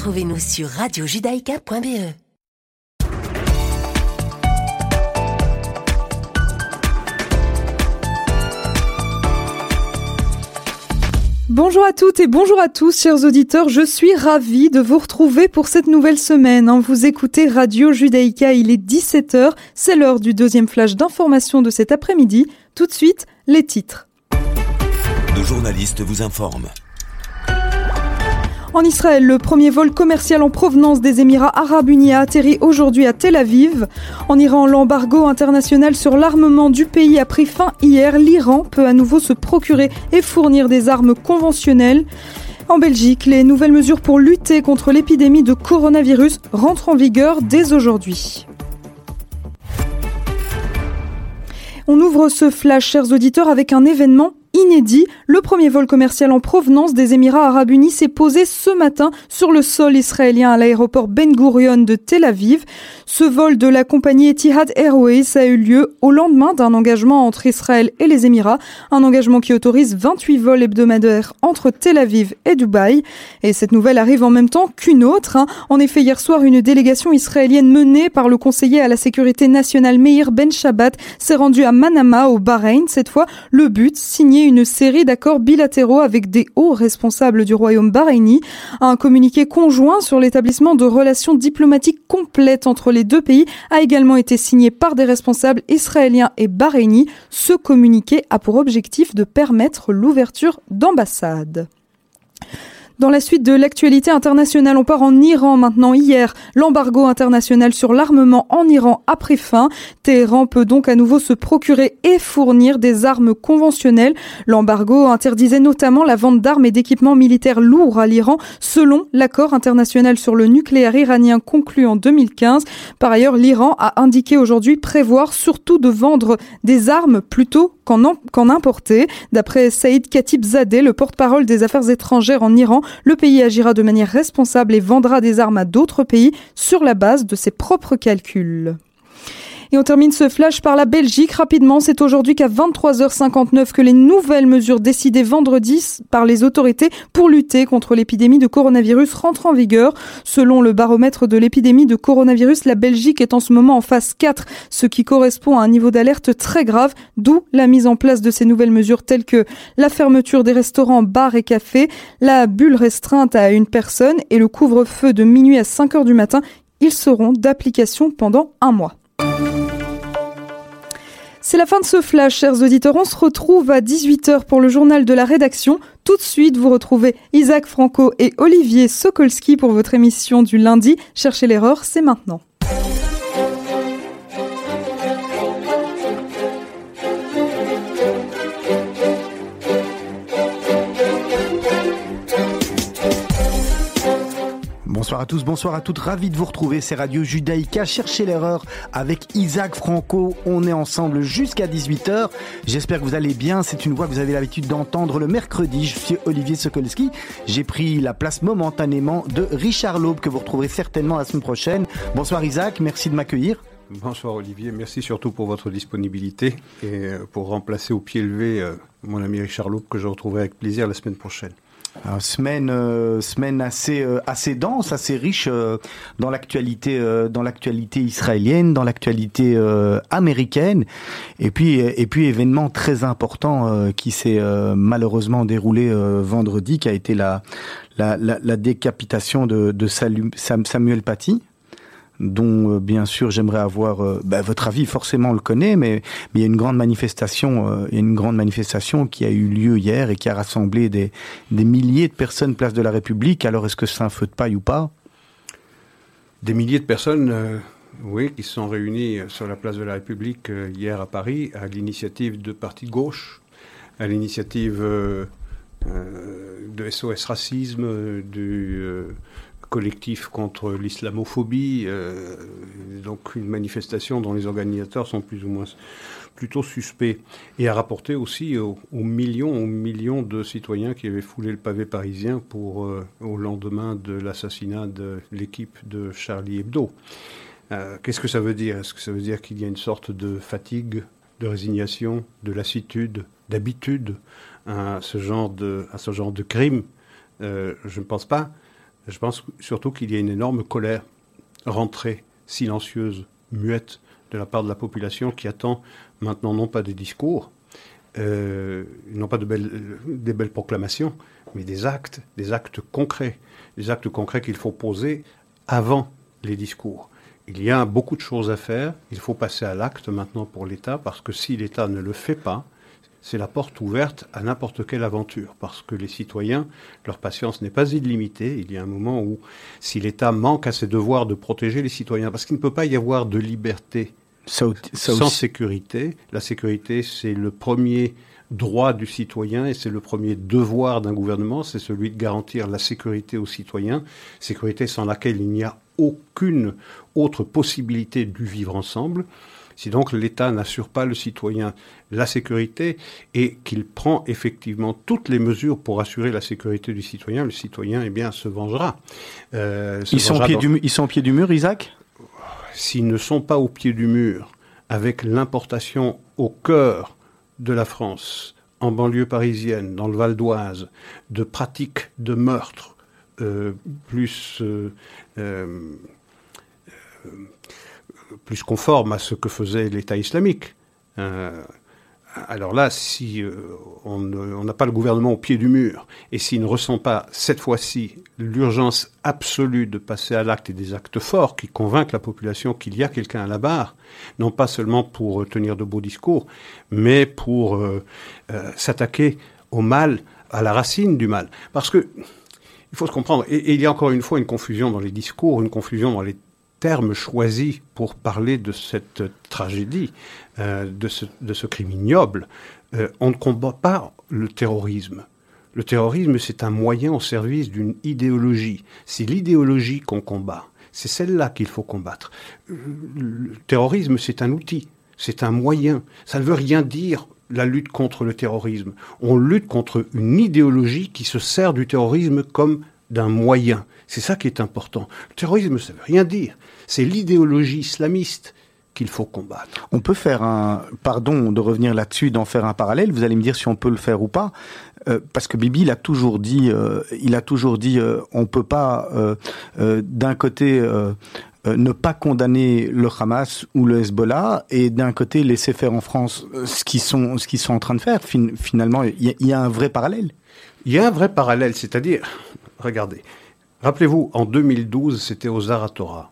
Retrouvez-nous sur radiojudaïka.be. Bonjour à toutes et bonjour à tous, chers auditeurs. Je suis ravie de vous retrouver pour cette nouvelle semaine. Hein. Vous écoutez Radio Judaïka, il est 17h. C'est l'heure du deuxième flash d'information de cet après-midi. Tout de suite, les titres. Nos journalistes vous informent. En Israël, le premier vol commercial en provenance des Émirats arabes unis a atterri aujourd'hui à Tel Aviv. En Iran, l'embargo international sur l'armement du pays a pris fin hier. L'Iran peut à nouveau se procurer et fournir des armes conventionnelles. En Belgique, les nouvelles mesures pour lutter contre l'épidémie de coronavirus rentrent en vigueur dès aujourd'hui. On ouvre ce flash, chers auditeurs, avec un événement inédit. Le premier vol commercial en provenance des Émirats arabes unis s'est posé ce matin sur le sol israélien à l'aéroport Ben Gurion de Tel Aviv. Ce vol de la compagnie Etihad Airways a eu lieu au lendemain d'un engagement entre Israël et les Émirats, un engagement qui autorise 28 vols hebdomadaires entre Tel Aviv et Dubaï. Et cette nouvelle arrive en même temps qu'une autre. Hein. En effet, hier soir, une délégation israélienne menée par le conseiller à la sécurité nationale Meir Ben Shabbat s'est rendue à Manama, au Bahreïn. Cette fois, le but, signé une série d'accords bilatéraux avec des hauts responsables du royaume bahreïni. Un communiqué conjoint sur l'établissement de relations diplomatiques complètes entre les deux pays a également été signé par des responsables israéliens et bahreïnis. Ce communiqué a pour objectif de permettre l'ouverture d'ambassades. Dans la suite de l'actualité internationale, on part en Iran maintenant. Hier, l'embargo international sur l'armement en Iran a pris fin. Téhéran peut donc à nouveau se procurer et fournir des armes conventionnelles. L'embargo interdisait notamment la vente d'armes et d'équipements militaires lourds à l'Iran selon l'accord international sur le nucléaire iranien conclu en 2015. Par ailleurs, l'Iran a indiqué aujourd'hui prévoir surtout de vendre des armes plutôt qu'en importer. D'après Saïd Khatib Zadeh, le porte-parole des affaires étrangères en Iran, le pays agira de manière responsable et vendra des armes à d'autres pays sur la base de ses propres calculs. Et on termine ce flash par la Belgique. Rapidement, c'est aujourd'hui qu'à 23h59 que les nouvelles mesures décidées vendredi par les autorités pour lutter contre l'épidémie de coronavirus rentrent en vigueur. Selon le baromètre de l'épidémie de coronavirus, la Belgique est en ce moment en phase 4, ce qui correspond à un niveau d'alerte très grave, d'où la mise en place de ces nouvelles mesures telles que la fermeture des restaurants, bars et cafés, la bulle restreinte à une personne et le couvre-feu de minuit à 5 heures du matin. Ils seront d'application pendant un mois. C'est la fin de ce flash, chers auditeurs. On se retrouve à 18h pour le journal de la rédaction. Tout de suite, vous retrouvez Isaac Franco et Olivier Sokolski pour votre émission du lundi. Cherchez l'erreur, c'est maintenant. Bonsoir à tous, bonsoir à toutes, ravi de vous retrouver, c'est Radio Judaïka, cherchez l'erreur avec Isaac Franco, on est ensemble jusqu'à 18h, j'espère que vous allez bien, c'est une voix que vous avez l'habitude d'entendre le mercredi, je suis Olivier Sokolski, j'ai pris la place momentanément de Richard Laube que vous retrouverez certainement la semaine prochaine. Bonsoir Isaac, merci de m'accueillir. Bonsoir Olivier, merci surtout pour votre disponibilité et euh, pour remplacer au pied levé euh, mon ami Richard Laube que je retrouverai avec plaisir la semaine prochaine. Semaine euh, semaine assez euh, assez dense, assez riche euh, dans l'actualité euh, dans l'actualité israélienne, dans l'actualité américaine, et puis et puis événement très important qui s'est malheureusement déroulé vendredi, qui a été la la, la, la décapitation de, de Samuel Paty dont euh, bien sûr j'aimerais avoir euh, bah, votre avis. Forcément, on le connaît, mais, il y a une grande manifestation, euh, une grande manifestation qui a eu lieu hier et qui a rassemblé des, milliers de personnes place de la République. Alors, est-ce que c'est un feu de paille ou pas? Des milliers de personnes. Oui, qui se sont réunis sur la place de la République hier à Paris à l'initiative de partis de gauche, à l'initiative de SOS Racisme, du, collectif contre l'islamophobie, euh, donc une manifestation dont les organisateurs sont plus ou moins plutôt suspects, et a rapporté aussi aux, millions, aux millions de citoyens qui avaient foulé le pavé parisien pour, euh, au lendemain de l'assassinat de l'équipe de Charlie Hebdo. Euh, qu'est-ce que ça veut dire? Est-ce que ça veut dire qu'il y a une sorte de fatigue, de résignation, de lassitude, d'habitude à ce genre de, à ce genre de crime? Je ne pense pas. Je pense surtout qu'il y a une énorme colère rentrée, silencieuse, muette de la part de la population qui attend maintenant non pas des discours, euh, non pas des belles proclamations, mais des actes, des actes concrets, des actes concrets qu'il faut poser avant les discours. Il y a beaucoup de choses à faire, il faut passer à l'acte maintenant pour l'État, parce que si l'État ne le fait pas, c'est la porte ouverte à n'importe quelle aventure, parce que les citoyens, leur patience n'est pas illimitée. Il y a un moment où, si l'État manque à ses devoirs de protéger les citoyens, parce qu'il ne peut pas y avoir de liberté sans sécurité, la sécurité, c'est le premier droit du citoyen et c'est le premier devoir d'un gouvernement, c'est celui de garantir la sécurité aux citoyens, sécurité sans laquelle il n'y a aucune autre possibilité du vivre ensemble. Si donc l'État n'assure pas le citoyen la sécurité et qu'il prend effectivement toutes les mesures pour assurer la sécurité du citoyen, le citoyen eh bien, se vengera. Euh, ils, sont au pied du, ils sont au pied du mur, Isaac? S'ils ne sont pas au pied du mur, avec l'importation au cœur de la France, en banlieue parisienne, dans le Val d'Oise, de pratiques de meurtre euh, plus euh, plus conforme à ce que faisait l'État islamique. Euh, alors là, si euh, on n'a pas le gouvernement au pied du mur et s'il ne ressent pas cette fois-ci l'urgence absolue de passer à l'acte et des actes forts qui convainquent la population qu'il y a quelqu'un à la barre, non pas seulement pour tenir de beaux discours, mais pour euh, s'attaquer au mal, à la racine du mal. Parce que il faut se comprendre, et il y a encore une fois une confusion dans les discours, une confusion dans les terme choisi pour parler de cette tragédie, euh, de, ce, crime ignoble. Euh, on ne combat pas le terrorisme. Le terrorisme, c'est un moyen au service d'une idéologie. C'est l'idéologie qu'on combat. C'est celle-là qu'il faut combattre. Le terrorisme, c'est un outil, c'est un moyen. Ça ne veut rien dire la lutte contre le terrorisme. On lutte contre une idéologie qui se sert du terrorisme comme d'un moyen. C'est ça qui est important. Le terrorisme, ça ne veut rien dire. C'est l'idéologie islamiste qu'il faut combattre. On peut faire un, pardon de revenir là-dessus, d'en faire un parallèle. Vous allez me dire si on peut le faire ou pas, euh, parce que Bibi, il a toujours dit, euh, il a toujours dit, euh, on peut pas d'un côté ne pas condamner le Hamas ou le Hezbollah et d'un côté laisser faire en France ce qu'ils sont, ce qu'ils sont en train de faire. finalement, il y, a un vrai parallèle. Il y a un vrai parallèle, c'est-à-dire, regardez, rappelez-vous, en 2012, c'était aux Zaratora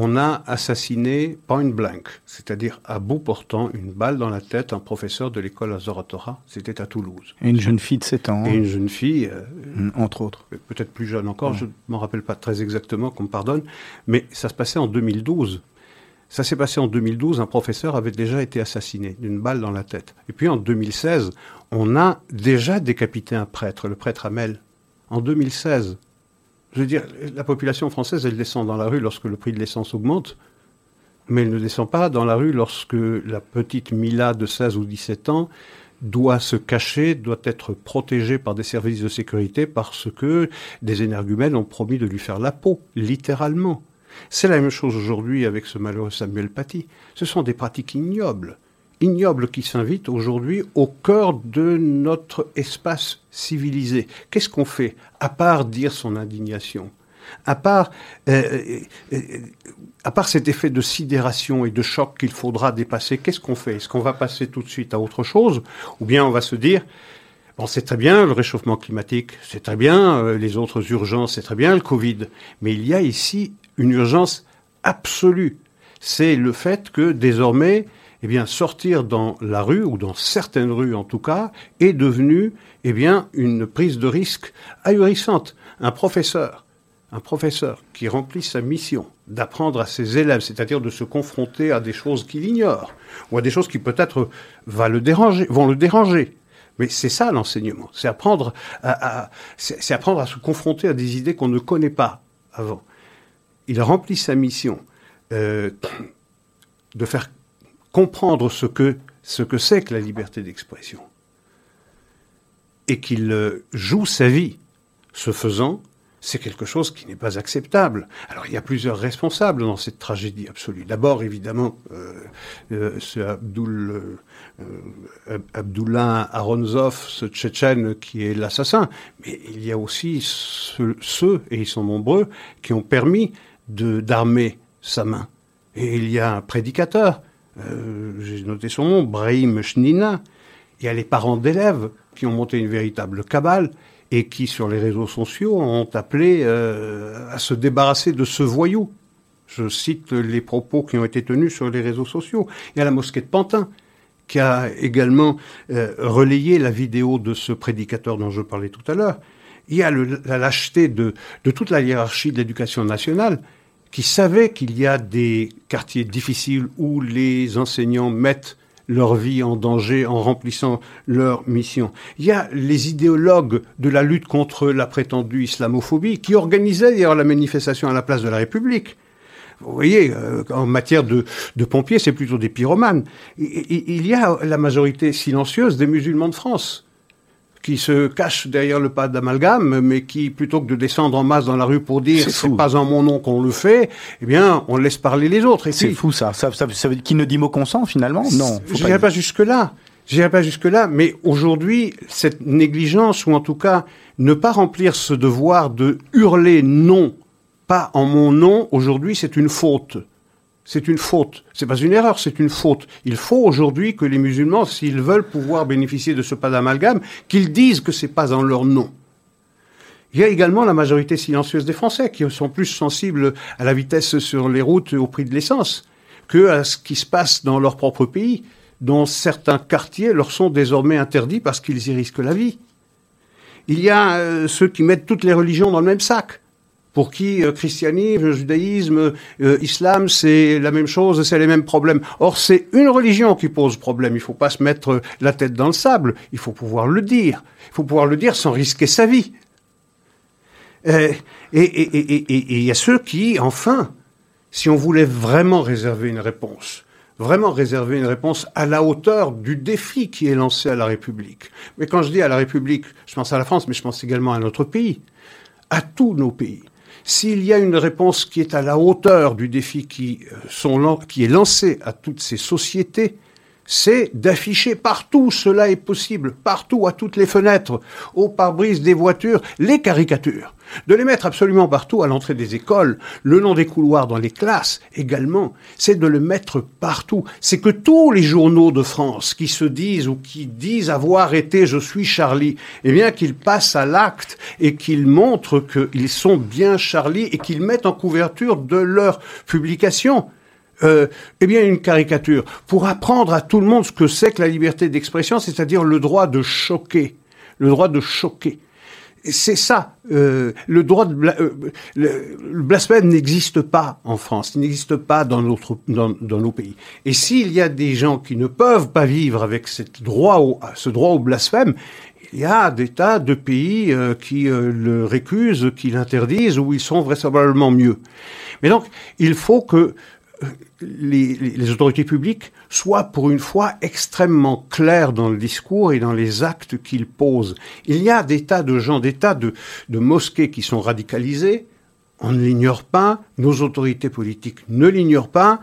on a assassiné point blank, c'est-à-dire à bout portant une balle dans la tête un professeur de l'école Azoratora. C'était à Toulouse. Et une jeune fille de 7 ans. Et une jeune fille. Euh, mm, entre autres. Peut-être plus jeune encore, je ne m'en rappelle pas très exactement, qu'on me pardonne. Mais ça se passait en 2012. Ça s'est passé en 2012, un professeur avait déjà été assassiné d'une balle dans la tête. Et puis en 2016, on a déjà décapité un prêtre, le prêtre Amel. En 2016, je veux dire, la population française, elle descend dans la rue lorsque le prix de l'essence augmente, mais elle ne descend pas dans la rue lorsque la petite Mila de 16 ou 17 ans doit se cacher, doit être protégée par des services de sécurité parce que des énergumènes ont promis de lui faire la peau, littéralement. C'est la même chose aujourd'hui avec ce malheureux Samuel Paty. Ce sont des pratiques ignobles ignoble qui s'invite aujourd'hui au cœur de notre espace civilisé. Qu'est-ce qu'on fait à part dire son indignation? À part, euh, euh, euh, à part cet effet de sidération et de choc qu'il faudra dépasser, qu'est-ce qu'on fait? Est-ce qu'on va passer tout de suite à autre chose? Ou bien on va se dire, bon, c'est très bien le réchauffement climatique, c'est très bien les autres urgences, c'est très bien le Covid, mais il y a ici une urgence absolue. C'est le fait que désormais, eh bien, sortir dans la rue, ou dans certaines rues en tout cas, est devenu, eh bien, une prise de risque ahurissante. Un professeur, un professeur qui remplit sa mission d'apprendre à ses élèves, c'est-à-dire de se confronter à des choses qu'il ignore, ou à des choses qui peut-être vont le déranger. Mais c'est ça l'enseignement, c'est apprendre à, c'est apprendre à se confronter à des idées qu'on ne connaît pas avant. Il remplit sa mission euh, de faire comprendre ce que ce que c'est que la liberté d'expression et qu'il euh, joue sa vie. Ce faisant, c'est quelque chose qui n'est pas acceptable. Alors il y a plusieurs responsables dans cette tragédie absolue. D'abord, évidemment, euh, euh, euh, Aronzov, ce Tchétchène qui est l'assassin. Mais il y a aussi ceux, et ils sont nombreux, qui ont permis d'armer sa main. Et il y a un prédicateur, j'ai noté son nom, Brahim Shnina. Il y a les parents d'élèves qui ont monté une véritable cabale et qui, sur les réseaux sociaux, ont appelé euh, à se débarrasser de ce voyou. Je cite les propos qui ont été tenus sur les réseaux sociaux. Il y a la mosquée de Pantin qui a également euh, relayé la vidéo de ce prédicateur dont je parlais tout à l'heure. Il y a la lâcheté de toute la hiérarchie de l'éducation nationale qui savait qu'il y a des quartiers difficiles où les enseignants mettent leur vie en danger en remplissant leur mission. Il y a les idéologues de la lutte contre la prétendue islamophobie qui organisaient d'ailleurs la manifestation à la place de la République. Vous voyez, euh, en matière de, pompiers, c'est plutôt des pyromanes. il y a la majorité silencieuse des musulmans de France qui se cache derrière le pas d'amalgame, mais qui, plutôt que de descendre en masse dans la rue pour dire c'est pas en mon nom qu'on le fait, eh bien, on laisse parler les autres. C'est fou ça. Ça, ça, ça. Qui ne dit mot consent finalement? Non. Je n'irai pas jusque là. J'irai pas jusque là, mais aujourd'hui, cette négligence, ou en tout cas ne pas remplir ce devoir de hurler non, pas en mon nom, aujourd'hui, c'est une faute c'est une faute. C'est pas une erreur, c'est une faute. Il faut aujourd'hui que les musulmans, s'ils veulent pouvoir bénéficier de ce pas d'amalgame, qu'ils disent que c'est pas en leur nom. Il y a également la majorité silencieuse des Français qui sont plus sensibles à la vitesse sur les routes et au prix de l'essence que à ce qui se passe dans leur propre pays, dont certains quartiers leur sont désormais interdits parce qu'ils y risquent la vie. Il y a euh, ceux qui mettent toutes les religions dans le même sac pour qui euh, christianisme, judaïsme, euh, islam, c'est la même chose, c'est les mêmes problèmes. Or, c'est une religion qui pose problème. Il ne faut pas se mettre la tête dans le sable. Il faut pouvoir le dire. Il faut pouvoir le dire sans risquer sa vie. Euh, et il y a ceux qui, enfin, si on voulait vraiment réserver une réponse, vraiment réserver une réponse à la hauteur du défi qui est lancé à la République. Mais quand je dis à la République, je pense à la France, mais je pense également à notre pays, à tous nos pays. S'il y a une réponse qui est à la hauteur du défi qui, euh, est lancé à toutes ces sociétés, c'est d'afficher partout, cela est possible, partout, à toutes les fenêtres, au pare-brise des voitures, les caricatures de les mettre absolument partout à l'entrée des écoles, le long des couloirs dans les classes également, c'est de le mettre partout. C'est que tous les journaux de France qui se disent ou qui disent avoir été je suis Charlie, eh bien qu'ils passent à l'acte et qu'ils montrent qu'ils sont bien Charlie et qu'ils mettent en couverture de leur publication euh, eh bien une caricature pour apprendre à tout le monde ce que c'est que la liberté d'expression, c'est-à-dire le droit de choquer, le droit de choquer c'est ça. Euh, le droit de euh, le, blasphème n'existe pas en France, il n'existe pas dans, notre, dans, nos pays. Et s'il y a des gens qui ne peuvent pas vivre avec cette droit au, ce droit au blasphème, il y a des tas de pays euh, qui le récusent, qui l'interdisent, où ils sont vraisemblablement mieux. Mais donc, il faut que les, autorités publiques soient pour une fois extrêmement claires dans le discours et dans les actes qu'ils posent. Il y a des tas de gens, des tas de, mosquées qui sont radicalisées, on ne l'ignore pas, nos autorités politiques ne l'ignorent pas,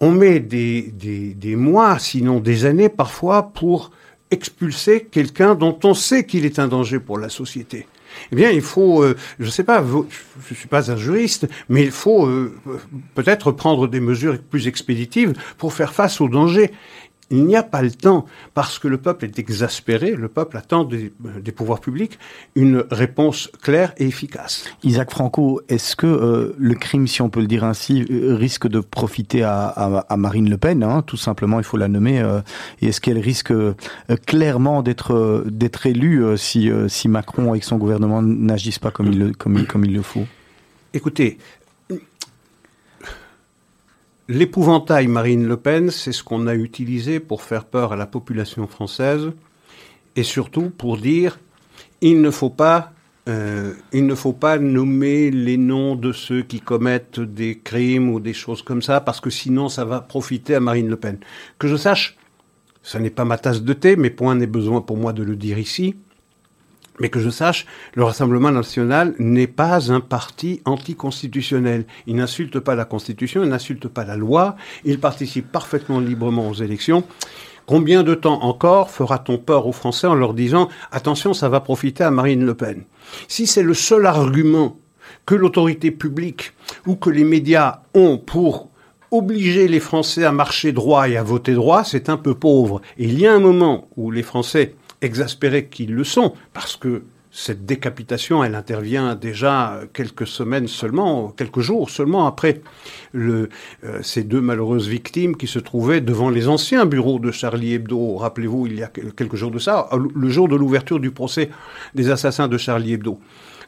on met des, des mois, sinon des années parfois, pour expulser quelqu'un dont on sait qu'il est un danger pour la société eh bien, il faut, euh, je ne sais pas, je ne suis pas un juriste, mais il faut euh, peut-être prendre des mesures plus expéditives pour faire face aux dangers. Il n'y a pas le temps, parce que le peuple est exaspéré, le peuple attend des, pouvoirs publics une réponse claire et efficace. Isaac Franco, est-ce que euh, le crime, si on peut le dire ainsi, euh, risque de profiter à, Marine Le Pen hein, Tout simplement, il faut la nommer. Euh, et est-ce qu'elle risque clairement d'être d'être élue si, si Macron, avec son gouvernement, n'agissent pas comme il le, comme, comme il le faut? Écoutez, L'épouvantail Marine Le Pen, c'est ce qu'on a utilisé pour faire peur à la population française et surtout pour dire il ne faut pas euh, il ne faut pas nommer les noms de ceux qui commettent des crimes ou des choses comme ça parce que sinon ça va profiter à Marine Le Pen. Que je sache, ça n'est pas ma tasse de thé, mais point n'est besoin pour moi de le dire ici. Mais que je sache, le Rassemblement national n'est pas un parti anticonstitutionnel. Il n'insulte pas la Constitution, il n'insulte pas la loi, il participe parfaitement librement aux élections. Combien de temps encore fera-t-on peur aux Français en leur disant attention, ça va profiter à Marine Le Pen? Si c'est le seul argument que l'autorité publique ou que les médias ont pour obliger les Français à marcher droit et à voter droit, c'est un peu pauvre. Et il y a un moment où les Français, exaspérés qu'ils le sont, parce que cette décapitation, elle intervient déjà quelques semaines seulement, quelques jours seulement après euh, ces deux malheureuses victimes qui se trouvaient devant les anciens bureaux de Charlie Hebdo. Rappelez-vous, il y a quelques jours de ça, le jour de l'ouverture du procès des assassins de Charlie Hebdo.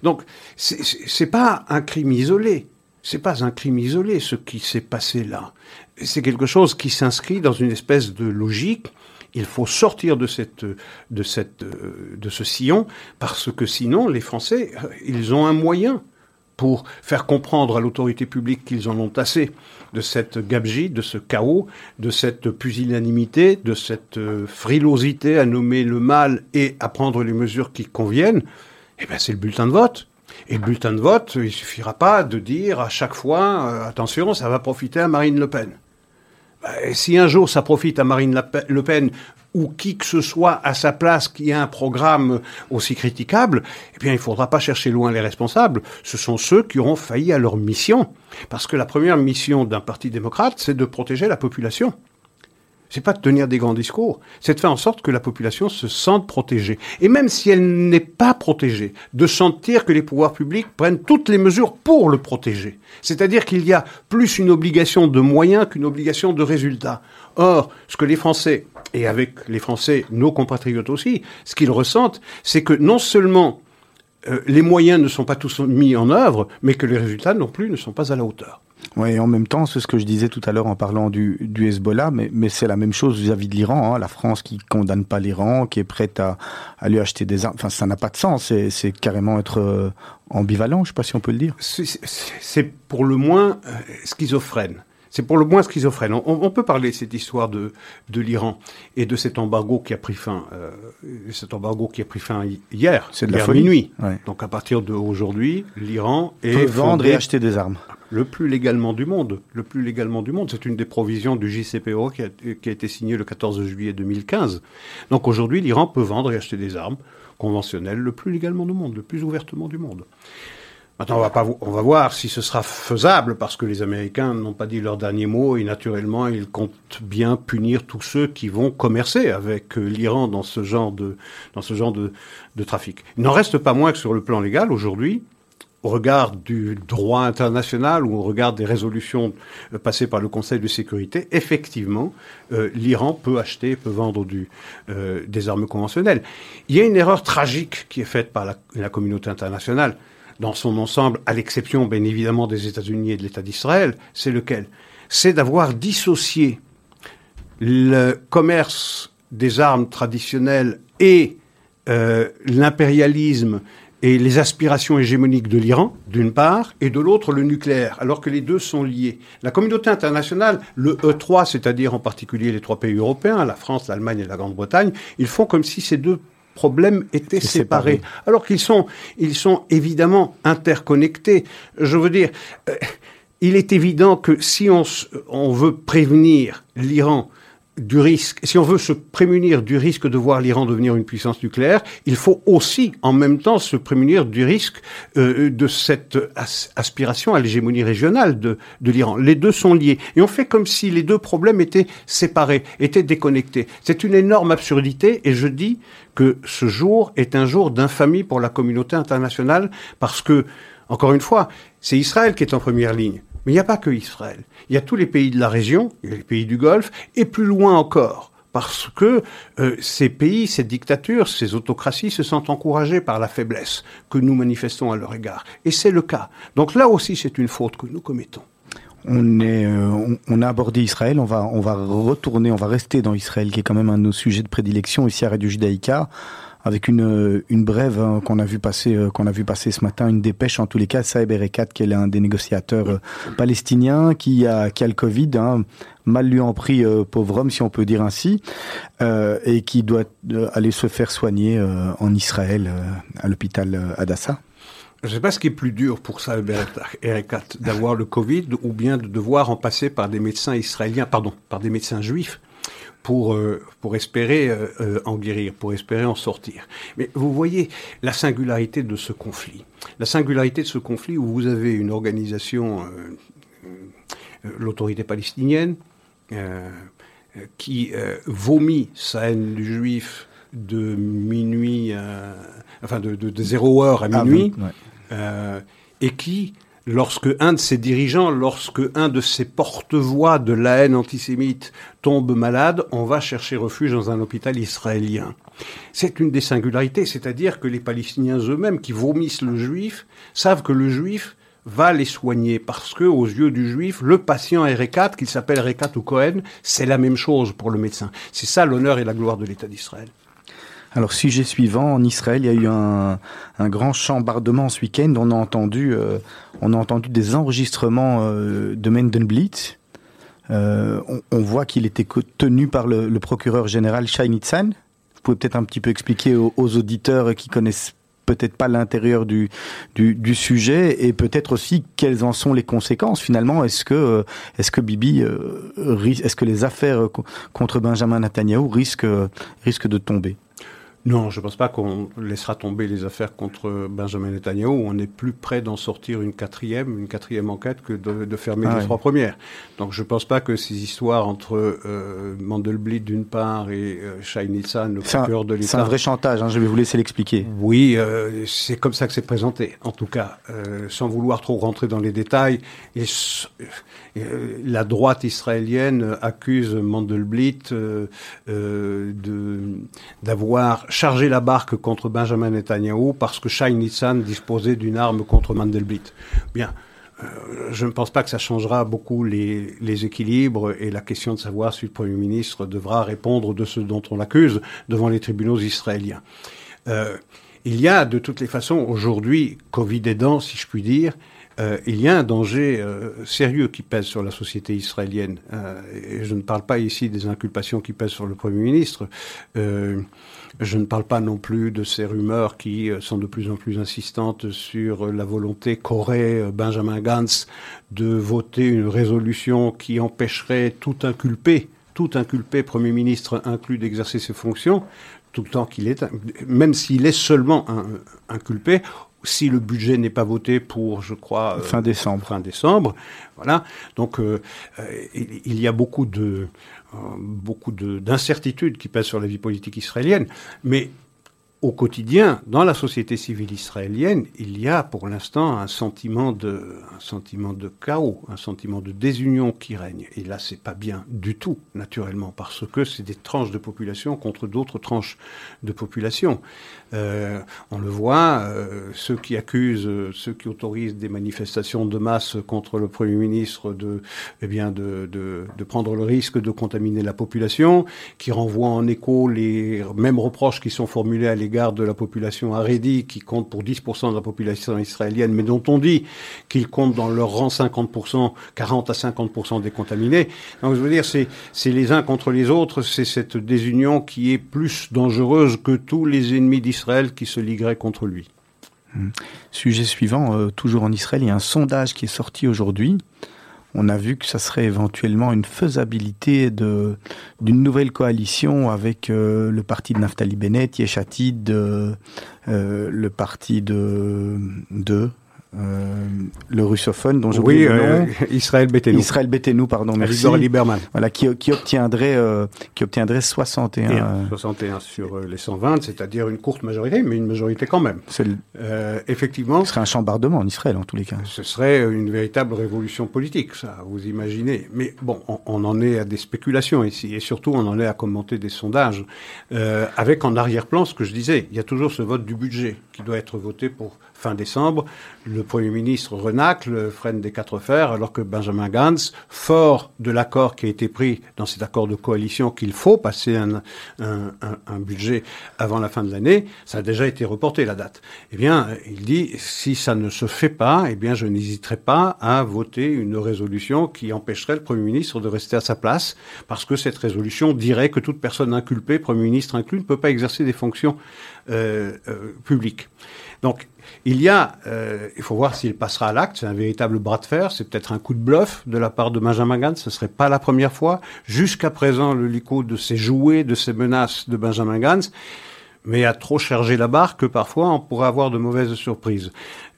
Donc, c'est pas un crime isolé. C'est pas un crime isolé ce qui s'est passé là. C'est quelque chose qui s'inscrit dans une espèce de logique. Il faut sortir de cette, de ce sillon parce que sinon les Français, euh, ils ont un moyen pour faire comprendre à l'autorité publique qu'ils en ont assez de cette gabegie, de ce chaos, de cette pusillanimité, de cette euh, frilosité à nommer le mal et à prendre les mesures qui conviennent. Eh bien, c'est le bulletin de vote. Et le bulletin de vote, il suffira pas de dire à chaque fois, euh, attention, ça va profiter à Marine Le Pen. Bah, si un jour ça profite à Marine Le Pen ou qui que ce soit à sa place qui a un programme aussi critiquable, eh bien, il ne faudra pas chercher loin les responsables. Ce sont ceux qui auront failli à leur mission. Parce que la première mission d'un parti démocrate, c'est de protéger la population c'est pas de tenir des grands discours, c'est de faire en sorte que la population se sente protégée. Et même si elle n'est pas protégée, de sentir que les pouvoirs publics prennent toutes les mesures pour le protéger. C'est-à-dire qu'il y a plus une obligation de moyens qu'une obligation de résultats. Or, ce que les Français, et avec les Français, nos compatriotes aussi, ce qu'ils ressentent, c'est que non seulement euh, les moyens ne sont pas tous mis en œuvre, mais que les résultats non plus ne sont pas à la hauteur. Oui, en même temps, c'est ce que je disais tout à l'heure en parlant du, Hezbollah, mais, c'est la même chose vis-à-vis de l'Iran. Hein. La France qui condamne pas l'Iran, qui est prête à, à, lui acheter des armes. Enfin, ça n'a pas de sens. C'est carrément être euh, ambivalent, je sais pas si on peut le dire. C'est pour le moins euh, schizophrène. C'est pour le moins schizophrène. On, on, peut parler de cette histoire de, de l'Iran et de cet embargo qui a pris fin, euh, cet embargo qui a pris fin hier, c'est de la folie. minuit. Ouais. Donc à partir d'aujourd'hui, l'Iran peut vendre et acheter des armes le plus légalement du monde. Le plus légalement du monde. C'est une des provisions du JCPO qui a, qui a, été signée le 14 juillet 2015. Donc aujourd'hui, l'Iran peut vendre et acheter des armes conventionnelles le plus légalement du monde, le plus ouvertement du monde. Maintenant, on va, voir si ce sera faisable, parce que les Américains n'ont pas dit leur dernier mot, et naturellement, ils comptent bien punir tous ceux qui vont commercer avec l'Iran dans ce genre de, trafic. Il n'en reste pas moins que sur le plan légal, aujourd'hui, au regard du droit international ou au regard des résolutions euh, passées par le Conseil de sécurité, effectivement, euh, l'Iran peut acheter, peut vendre euh, des armes conventionnelles. Il y a une erreur tragique qui est faite par la communauté internationale dans son ensemble, à l'exception bien évidemment des États-Unis et de l'État d'Israël, c'est lequel? C'est d'avoir dissocié le commerce des armes traditionnelles et euh, l'impérialisme et les aspirations hégémoniques de l'Iran, d'une part, et de l'autre le nucléaire, alors que les deux sont liés. La communauté internationale, le E3, c'est-à-dire en particulier les trois pays européens, la France, l'Allemagne et la Grande-Bretagne, ils font comme si ces deux problèmes étaient séparés, séparés, alors qu'ils sont, ils sont évidemment interconnectés. Je veux dire, euh, il est évident que si on, on veut prévenir l'Iran du risque, si on veut se prémunir du risque de voir l'Iran devenir une puissance nucléaire, il faut aussi en même temps se prémunir du risque euh, de cette as aspiration à l'hégémonie régionale de, de l'Iran. Les deux sont liés. Et on fait comme si les deux problèmes étaient séparés, étaient déconnectés. C'est une énorme absurdité et je dis que ce jour est un jour d'infamie pour la communauté internationale parce que, encore une fois, c'est Israël qui est en première ligne. Mais il n'y a pas que Israël. Il y a tous les pays de la région, il y a les pays du Golfe, et plus loin encore. Parce que euh, ces pays, ces dictatures, ces autocraties se sentent encouragées par la faiblesse que nous manifestons à leur égard. Et c'est le cas. Donc là aussi, c'est une faute que nous commettons. On, euh, a abordé Israël, on va, on va retourner, on va rester dans Israël, qui est quand même un de nos sujets de prédilection ici à Radio Judaïka avec une, une brève hein, qu'on a vu passer qu'on a vu passer ce matin, une dépêche en tous les cas, Saeb Erekat, qui est l'un des négociateurs palestiniens, qui a qui a le Covid, hein, mal lui en pris, pauvre homme, si on peut dire ainsi, et qui doit aller se faire soigner en Israël à l'hôpital Adassa. Je ne sais pas ce qui est plus dur pour ça, Erekat, d'avoir le Covid ou bien de devoir en passer par des médecins israéliens, pardon, par des médecins juifs pour, euh, pour espérer euh, euh, en guérir, pour espérer en sortir. Mais vous voyez la singularité de ce conflit. La singularité de ce conflit où vous avez une organisation, l'autorité palestinienne, qui vomit sa haine du juif de minuit, enfin de, de, de, 0 heure à ah, minuit, euh, et qui, lorsque un de ses dirigeants, lorsque un de ses porte-voix de la haine antisémite tombe malade, on va chercher refuge dans un hôpital israélien. C'est une des singularités, c'est-à-dire que les Palestiniens eux-mêmes qui vomissent le juif savent que le juif va les soigner parce que aux yeux du juif, le patient R4, qu'il s'appelle R4 ou Cohen, c'est la même chose pour le médecin. C'est ça l'honneur et la gloire de l'État d'Israël. Alors, sujet suivant, en Israël, il y a eu un, grand chambardement ce week-end. On a entendu, euh, on a entendu des enregistrements euh, de Mendenblit. Euh, on, voit qu'il était tenu par le, procureur général Shai Nitzan. Vous pouvez peut-être un petit peu expliquer aux, auditeurs qui connaissent peut-être pas l'intérieur du, du, sujet et peut-être aussi quelles en sont les conséquences finalement. Est-ce que, est-ce que Bibi, est-ce que les affaires contre Benjamin Netanyahu risquent, risquent de tomber? Non, je ne pense pas qu'on laissera tomber les affaires contre Benjamin Netanyahu. On est plus près d'en sortir une quatrième, une quatrième enquête que de, fermer ah les trois premières. Donc je ne pense pas que ces histoires entre euh, Mandelblit d'une part et euh, Shai le procureur de l'État... C'est un vrai chantage, hein, je vais vous laisser l'expliquer. Oui, euh, c'est comme ça que c'est présenté, en tout cas. Euh, sans vouloir trop rentrer dans les détails, et, la droite israélienne accuse Mandelblit d'avoir charger la barque contre Benjamin Netanyahu parce que Shai Nissan disposait d'une arme contre Mandelblit. Bien. Euh, je ne pense pas que ça changera beaucoup les, équilibres et la question de savoir si le Premier ministre devra répondre de ce dont on l'accuse devant les tribunaux israéliens. Euh, il y a de toutes les façons aujourd'hui, Covid aidant, si je puis dire, euh, il y a un danger euh, sérieux qui pèse sur la société israélienne. Euh, et je ne parle pas ici des inculpations qui pèsent sur le Premier ministre. Je ne parle pas non plus de ces rumeurs qui sont de plus en plus insistantes sur la volonté qu'aurait Benjamin Gantz de voter une résolution qui empêcherait tout inculpé, tout inculpé Premier ministre inclus d'exercer ses fonctions, tout le temps qu'il est, même s'il est seulement inculpé, si le budget n'est pas voté pour, je crois, euh, fin décembre. Fin décembre, voilà. Donc euh, euh, il y a beaucoup de beaucoup d'incertitudes qui pèsent sur la vie politique israélienne, mais au quotidien, dans la société civile israélienne, il y a pour l'instant un sentiment de, un sentiment de chaos, un sentiment de désunion qui règne. Et là, c'est pas bien du tout, naturellement, parce que c'est des tranches de population contre d'autres tranches de population. Euh, on le voit, euh, ceux qui accusent, ceux qui autorisent des manifestations de masse contre le Premier ministre de, eh bien, de, prendre le risque de contaminer la population, qui renvoient en écho les mêmes reproches qui sont formulés à l'égard de la population Haredi, qui compte pour 10% de la population israélienne, mais dont on dit qu'ils comptent dans leur rang 50%, 40 à 50% des contaminés. Donc je veux dire, c'est les uns contre les autres, c'est cette désunion qui est plus dangereuse que tous les ennemis d'Israël qui se ligueraient contre lui. Hum. Sujet suivant, euh, toujours en Israël, il y a un sondage qui est sorti aujourd'hui on a vu que ça serait éventuellement une faisabilité de d'une nouvelle coalition avec euh, le parti de Naftali Bennett, Yeshatid, euh, le parti de de euh, le russophone dont j'oublie oui, le nom. Euh, Israël Betenou. Israël Betenou, pardon, merci. Lieberman. Voilà, qui, qui obtiendrait, euh, qui obtiendrait 61. 61 sur les 120, c'est-à-dire une courte majorité, mais une majorité quand même. effectivement. Ce serait un chambardement en Israël, en tous les cas. Ce serait une véritable révolution politique, ça, vous imaginez. Mais bon, on, on en est à des spéculations ici, et surtout, on en est à commenter des sondages, avec en arrière-plan ce que je disais, il y a toujours ce vote du budget qui doit être voté pour fin décembre. Le Premier ministre renacle, freine des quatre fers, alors que Benjamin Gantz, fort de l'accord qui a été pris dans cet accord de coalition qu'il faut passer un, budget avant la fin de l'année, ça a déjà été reporté la date. Eh bien, il dit, si ça ne se fait pas, eh bien, je n'hésiterai pas à voter une résolution qui empêcherait le Premier ministre de rester à sa place, parce que cette résolution dirait que toute personne inculpée, Premier ministre inclus, ne peut pas exercer des fonctions euh, euh, publiques. Donc, il y a, euh, il faut voir s'il passera à l'acte, c'est un véritable bras de fer, c'est peut-être un coup de bluff de la part de Benjamin Gantz, ce serait pas la première fois. Jusqu'à présent, le de ses jouets, de ses menaces de Benjamin Gantz, mais à trop charger la barre que parfois on pourrait avoir de mauvaises surprises.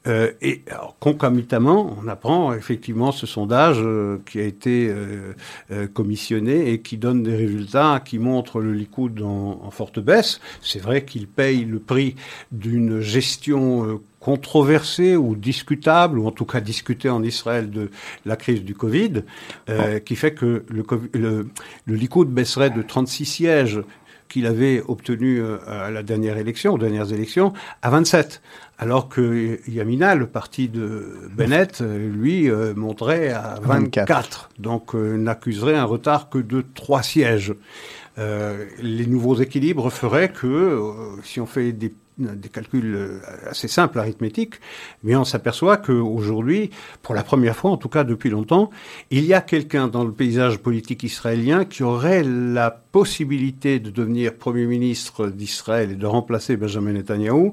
Euh, et alors, concomitamment, on apprend effectivement ce sondage euh, qui a été euh, commissionné et qui donne des résultats qui montrent le Likoud en, en forte baisse. C'est vrai qu'il paye le prix d'une gestion controversée ou discutable, ou en tout cas discutée en Israël de la crise du Covid, euh, qui fait que le, le, le Likoud baisserait de 36 sièges qu'il avait obtenu à la dernière élection, aux dernières élections, à 27 alors que Yamina, le parti de Bennett, lui, euh, monterait à 24, donc euh, n'accuserait un retard que de trois sièges. Euh, les nouveaux équilibres feraient que, si on fait des des calculs euh, assez simples, arithmétiques, mais on s'aperçoit qu'aujourd'hui, pour la première fois, en tout cas depuis longtemps, il y a quelqu'un dans le paysage politique israélien qui aurait la possibilité de devenir Premier ministre d'Israël et de remplacer Benjamin Netanyahu,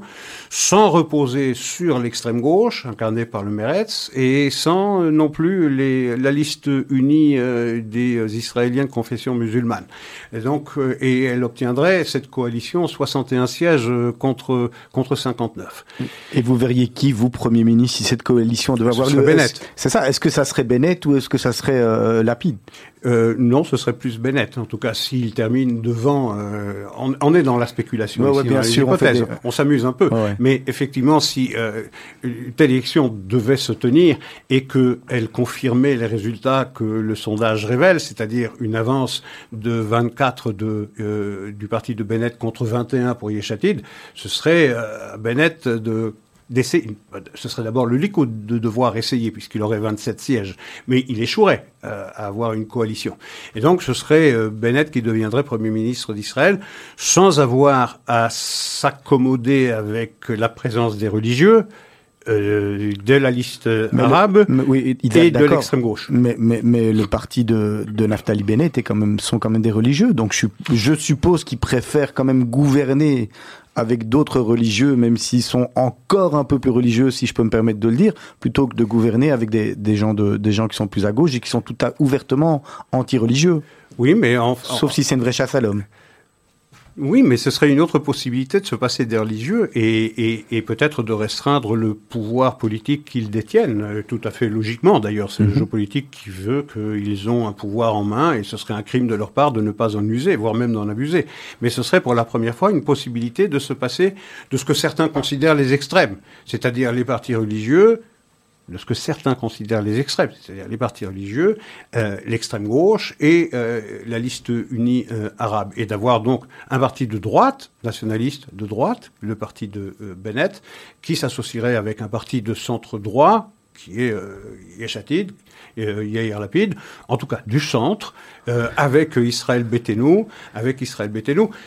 sans reposer sur l'extrême gauche, incarnée par le Meretz, et sans non plus les, la liste unie euh, des Israéliens de confession musulmane. Donc, euh, et elle obtiendrait cette coalition 61 sièges contre contre, 59. Et vous verriez qui, vous, Premier ministre, si cette coalition devait avoir le... Bennett. C'est ça, est-ce que ça serait Bennett ou est-ce que ça serait euh, Lapide? Euh, non, ce serait plus Bennett. En tout cas, s'il termine devant, euh, on, est dans la spéculation. ici, bien sûr, on, s'amuse un peu. Mais effectivement, si euh, une telle élection devait se tenir et qu'elle confirmait les résultats que le sondage révèle, c'est-à-dire une avance de 24 de, euh, du parti de Bennett contre 21 pour Yeshatid, ce serait euh, Bennett de ce serait d'abord le Likoud de devoir essayer, puisqu'il aurait 27 sièges, mais il échouerait euh, à avoir une coalition. Et donc ce serait euh, Bennett qui deviendrait Premier ministre d'Israël, sans avoir à s'accommoder avec la présence des religieux, euh, de la liste arabe oui, et de l'extrême gauche. Mais, mais, mais le parti de, de Naftali Bennett est quand même, sont quand même des religieux, donc je, je suppose qu'ils préfèrent quand même gouverner avec d'autres religieux, même s'ils sont encore un peu plus religieux, si je peux me permettre de le dire, plutôt que de gouverner avec des, des gens, de, des gens qui sont plus à gauche et qui sont tout à, ouvertement anti-religieux. Oui, mais en, sauf si c'est une vraie chasse à l'homme. Oui, mais ce serait une autre possibilité de se passer des religieux et, et, et peut-être de restreindre le pouvoir politique qu'ils détiennent, euh, tout à fait logiquement d'ailleurs. C'est le mhm. jeu politique qui veut qu'ils ont un pouvoir en main et ce serait un crime de leur part de ne pas en user, voire même d'en abuser. Mais ce serait pour la première fois une possibilité de se passer de ce que certains considèrent les extrêmes, c'est-à-dire les partis religieux, de ce que certains considèrent les extrêmes, c'est-à-dire les partis religieux, euh, l'extrême gauche et euh, la liste unie euh, arabe, et d'avoir donc un parti de droite, nationaliste de droite, le parti de Bennett, qui s'associerait avec un parti de centre droit, qui est Yeshatid, Yair Lapid, en tout cas du centre, avec Israël Betenu, avec Israël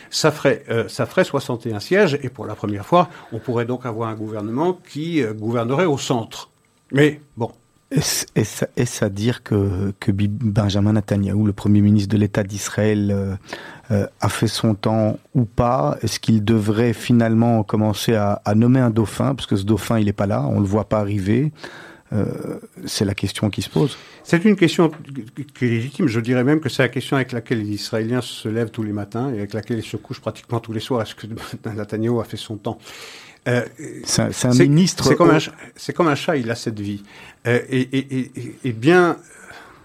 ça ferait, ça ferait 61 sièges, et pour la première fois, on pourrait donc avoir un gouvernement qui gouvernerait au centre. Mais bon. Est-ce à dire que, que Benjamin Netanyahu, le Premier ministre de l'État d'Israël, euh, euh, a fait son temps ou pas? Est-ce qu'il devrait finalement commencer à, à, nommer un dauphin? Parce que ce dauphin, il n'est pas là, on ne le voit pas arriver. Euh, c'est la question qui se pose. C'est une question qui est légitime. Je dirais même que c'est la question avec laquelle les Israéliens se lèvent tous les matins et avec laquelle ils se couchent pratiquement tous les soirs. Est-ce que Netanyahu a fait son temps? Euh, c'est un, ministre. C'est comme, un, comme un chat, il a cette vie. Euh, et, et, et, et, bien,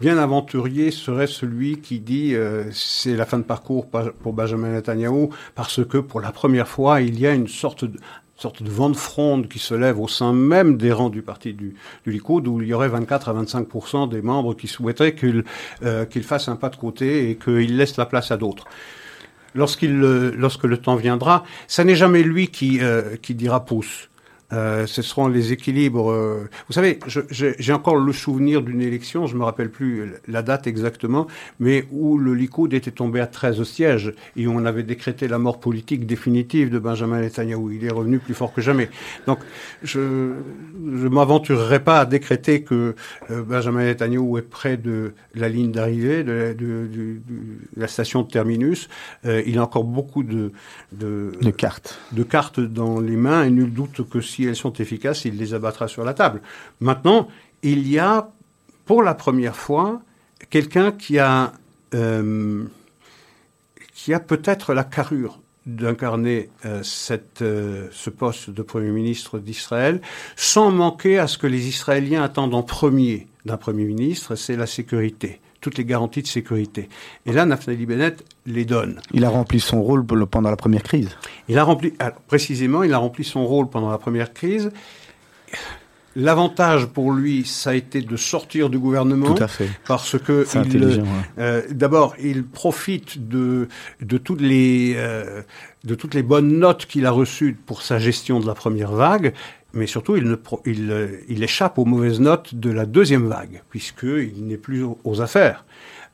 bien aventurier serait celui qui dit euh, c'est la fin de parcours pour Benjamin Netanyahu parce que pour la première fois, il y a une sorte de, sorte de vent de fronde qui se lève au sein même des rangs du parti du, du Likoud, où il y aurait 24 à 25% des membres qui souhaiteraient qu'il euh, qu'il fasse un pas de côté et qu'il laisse la place à d'autres lorsqu'il, lorsque le temps viendra, ça n'est jamais lui qui, euh, qui dira pouce. Euh, ce seront les équilibres. euh, Vous savez, j'ai encore le souvenir d'une élection, je me rappelle plus la date exactement, mais où le Likoud était tombé à 13 au siège et où on avait décrété la mort politique définitive de Benjamin Netanyahu. Il est revenu plus fort que jamais. Donc, je je m'aventurerai pas à décréter que euh, Benjamin Netanyahu est près de la ligne d'arrivée, de, la- de- du- du- de la station de terminus. Il a encore beaucoup de, de, De cartes. de cartes dans les mains et nul doute que si elles sont efficaces, il les abattra sur la table. Maintenant, il y a pour la première fois quelqu'un qui a euh, a peut-être la carrure d'incarner euh, euh, ce poste de Premier ministre d'Israël sans manquer à ce que les Israéliens attendent en premier d'un Premier ministre, c'est la sécurité, toutes les garanties de sécurité. Et là, Naftali Bennett les donne. Il a rempli son rôle pendant la première crise. Il a rempli, alors, précisément, il a rempli son rôle pendant la première crise. L'avantage pour lui, ça a été de sortir du gouvernement Tout à fait. parce que intelligent. ouais. euh, D'abord, il profite de de toutes les euh, de toutes les bonnes notes qu'il a reçues pour sa gestion de la première vague, mais surtout euh, il échappe aux mauvaises notes de la deuxième vague puisque il n'est plus aux, affaires.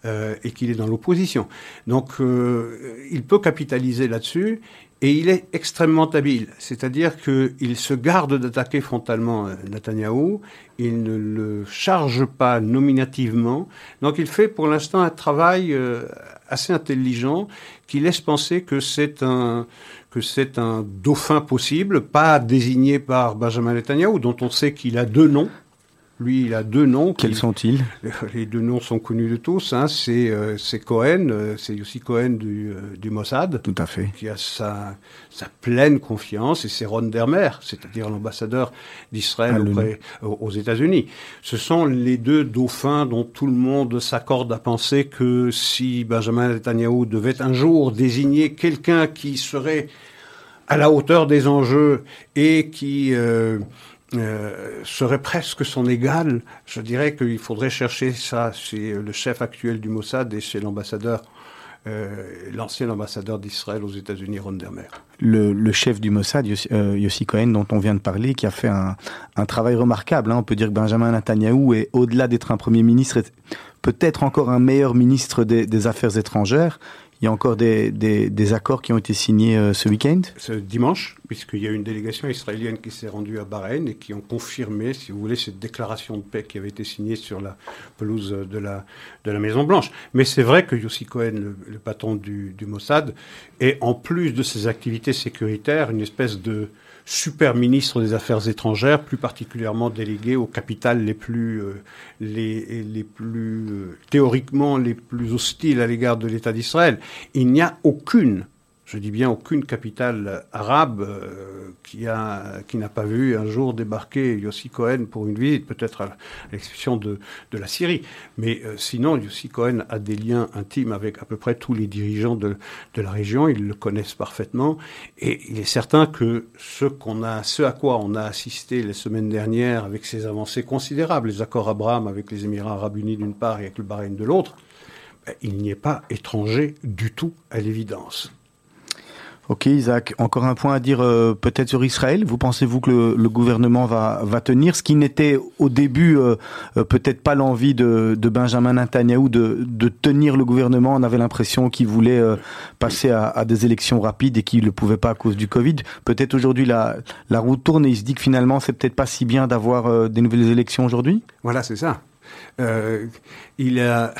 euh, et qu'il est dans l'opposition. Donc, euh, il peut capitaliser là-dessus et il est extrêmement habile. C'est-à-dire qu'il se garde d'attaquer frontalement Netanyahou, il ne le charge pas nominativement. Donc, il fait pour l'instant un travail assez intelligent qui laisse penser que c'est un que c'est un dauphin possible, pas désigné par Benjamin Netanyahu, dont on sait qu'il a deux noms. Lui, il a deux noms. Quels sont-ils? Les deux noms sont connus de tous. Hein. C'est euh, c'est Cohen, euh, c'est aussi Cohen du, euh, du Mossad, Tout à fait. qui a sa, sa pleine confiance, et c'est Ron Dermer, c'est-à-dire l'ambassadeur d'Israël Ah, aux aux États-Unis. Ce sont les deux dauphins dont tout le monde s'accorde à penser que si Benjamin Netanyahu devait un jour désigner quelqu'un qui serait à la hauteur des enjeux et qui euh, euh, serait presque son égal, je dirais qu'il faudrait chercher ça chez le chef actuel du Mossad et chez l'ambassadeur, euh, l'ancien ambassadeur d'Israël aux États-Unis, Ron Dermer. Le, chef du Mossad, Yossi, euh, Cohen, dont on vient de parler, qui a fait un, travail remarquable. hein. On peut dire que Benjamin Netanyahou est, au-delà d'être un Premier ministre, est peut-être encore un meilleur ministre des, Affaires étrangères. Il y a encore des, accords qui ont été signés euh, ce week-end. Ce dimanche, puisqu'il y a une délégation israélienne qui s'est rendue à Bahreïn et qui ont confirmé, si vous voulez, cette déclaration de paix qui avait été signée sur la pelouse de la, de la Maison Blanche. Mais c'est vrai que Yossi Cohen, le, patron du Mossad, est en plus de ses activités sécuritaires une espèce de super ministre des Affaires étrangères, plus particulièrement délégué aux capitales les plus, euh, les, plus euh, théoriquement les plus hostiles à l'égard de l'État d'Israël. Il n'y a aucune je dis bien aucune capitale arabe euh, qui a qui n'a pas vu un jour débarquer Yossi Cohen pour une visite, peut-être à l'exception de, de la Syrie. Mais euh, sinon, Yossi Cohen a des liens intimes avec à peu près tous les dirigeants de, de la région. Ils le connaissent parfaitement. Et il est certain que ce qu'on a, ce à quoi on a assisté les semaines dernières avec ces avancées considérables, les accords Abraham avec les Émirats arabes unis d'une part et avec le Bahreïn de l'autre, ben, il n'y est pas étranger du tout à l'évidence. Ok, Isaac, encore un point à dire euh, peut-être sur Israël. Vous pensez-vous que le, le gouvernement va, va tenir ce qui n'était au début euh, euh, peut-être pas l'envie de, de Benjamin Netanyahu de, de tenir le gouvernement? On avait l'impression qu'il voulait euh, passer à, à des élections rapides et qu'il ne le pouvait pas à cause du Covid. Peut-être aujourd'hui la, la route tourne et il se dit que finalement c'est peut-être pas si bien d'avoir euh, des nouvelles élections aujourd'hui? Voilà, c'est ça. Euh, il a.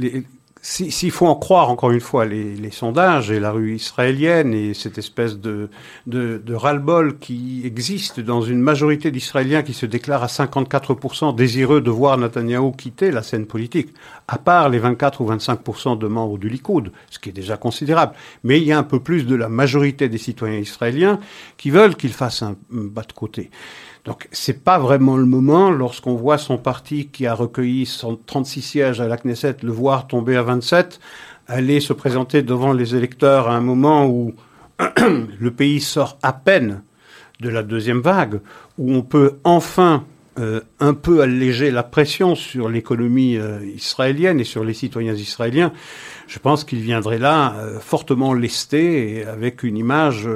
les- si- S'il faut en croire, encore une fois, les, sondages et la rue israélienne et cette espèce de, de, ras-le-bol qui existe dans une majorité d'Israéliens qui se déclarent à 54% désireux de voir Netanyahou quitter la scène politique, à part les 24 ou 25% de membres du Likoud, ce qui est déjà considérable. Mais il y a un peu plus de la majorité des citoyens israéliens qui veulent qu'il fasse un, un bas de côté. Donc c'est pas vraiment le moment lorsqu'on voit son parti qui a recueilli 136 sièges à la Knesset le voir tomber à 27, aller se présenter devant les électeurs à un moment où le pays sort à peine de la deuxième vague, où on peut enfin euh, un peu alléger la pression sur l'économie euh, israélienne et sur les citoyens israéliens, je pense qu'il viendrait là euh, fortement lesté et avec une image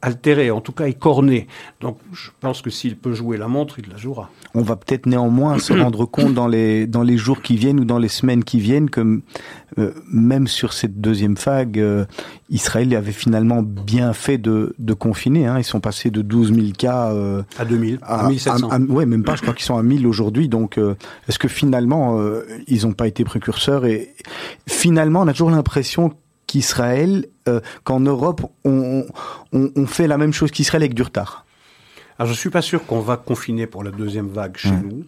altérée, en tout cas écornée. Donc je pense que s'il peut jouer la montre, il la jouera. On va peut-être néanmoins se rendre compte dans les, dans les jours qui viennent ou dans les semaines qui viennent que même sur cette deuxième vague, Israël avait finalement bien fait de, de confiner. Hein. Ils sont passés de 12 000 cas à 2000, à, à 1700 ouais, même pas. Je crois qu'ils sont à 1000 aujourd'hui. Donc, euh, est-ce que finalement, euh, ils n'ont pas été précurseurs Et finalement, on a toujours l'impression qu'Israël, euh, qu'en Europe, on, on, on, fait la même chose qu'Israël avec du retard. Alors, je suis pas sûr qu'on va confiner pour la deuxième vague chez nous.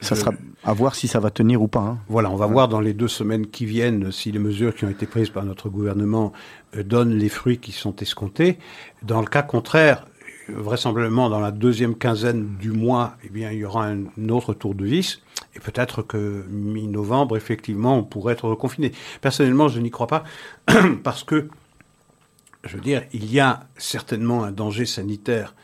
Ça sera à voir si ça va tenir ou pas. Hein. Voilà, on va voir dans les deux semaines qui viennent si les mesures qui ont été prises par notre gouvernement donnent les fruits qui sont escomptés. Dans le cas contraire, vraisemblablement dans la deuxième quinzaine du mois, eh bien, il y aura un, autre tour de vis. Et peut-être que mi-novembre, effectivement, on pourrait être reconfiné. Personnellement, je n'y crois pas, parce que, je veux dire, il y a certainement un danger sanitaire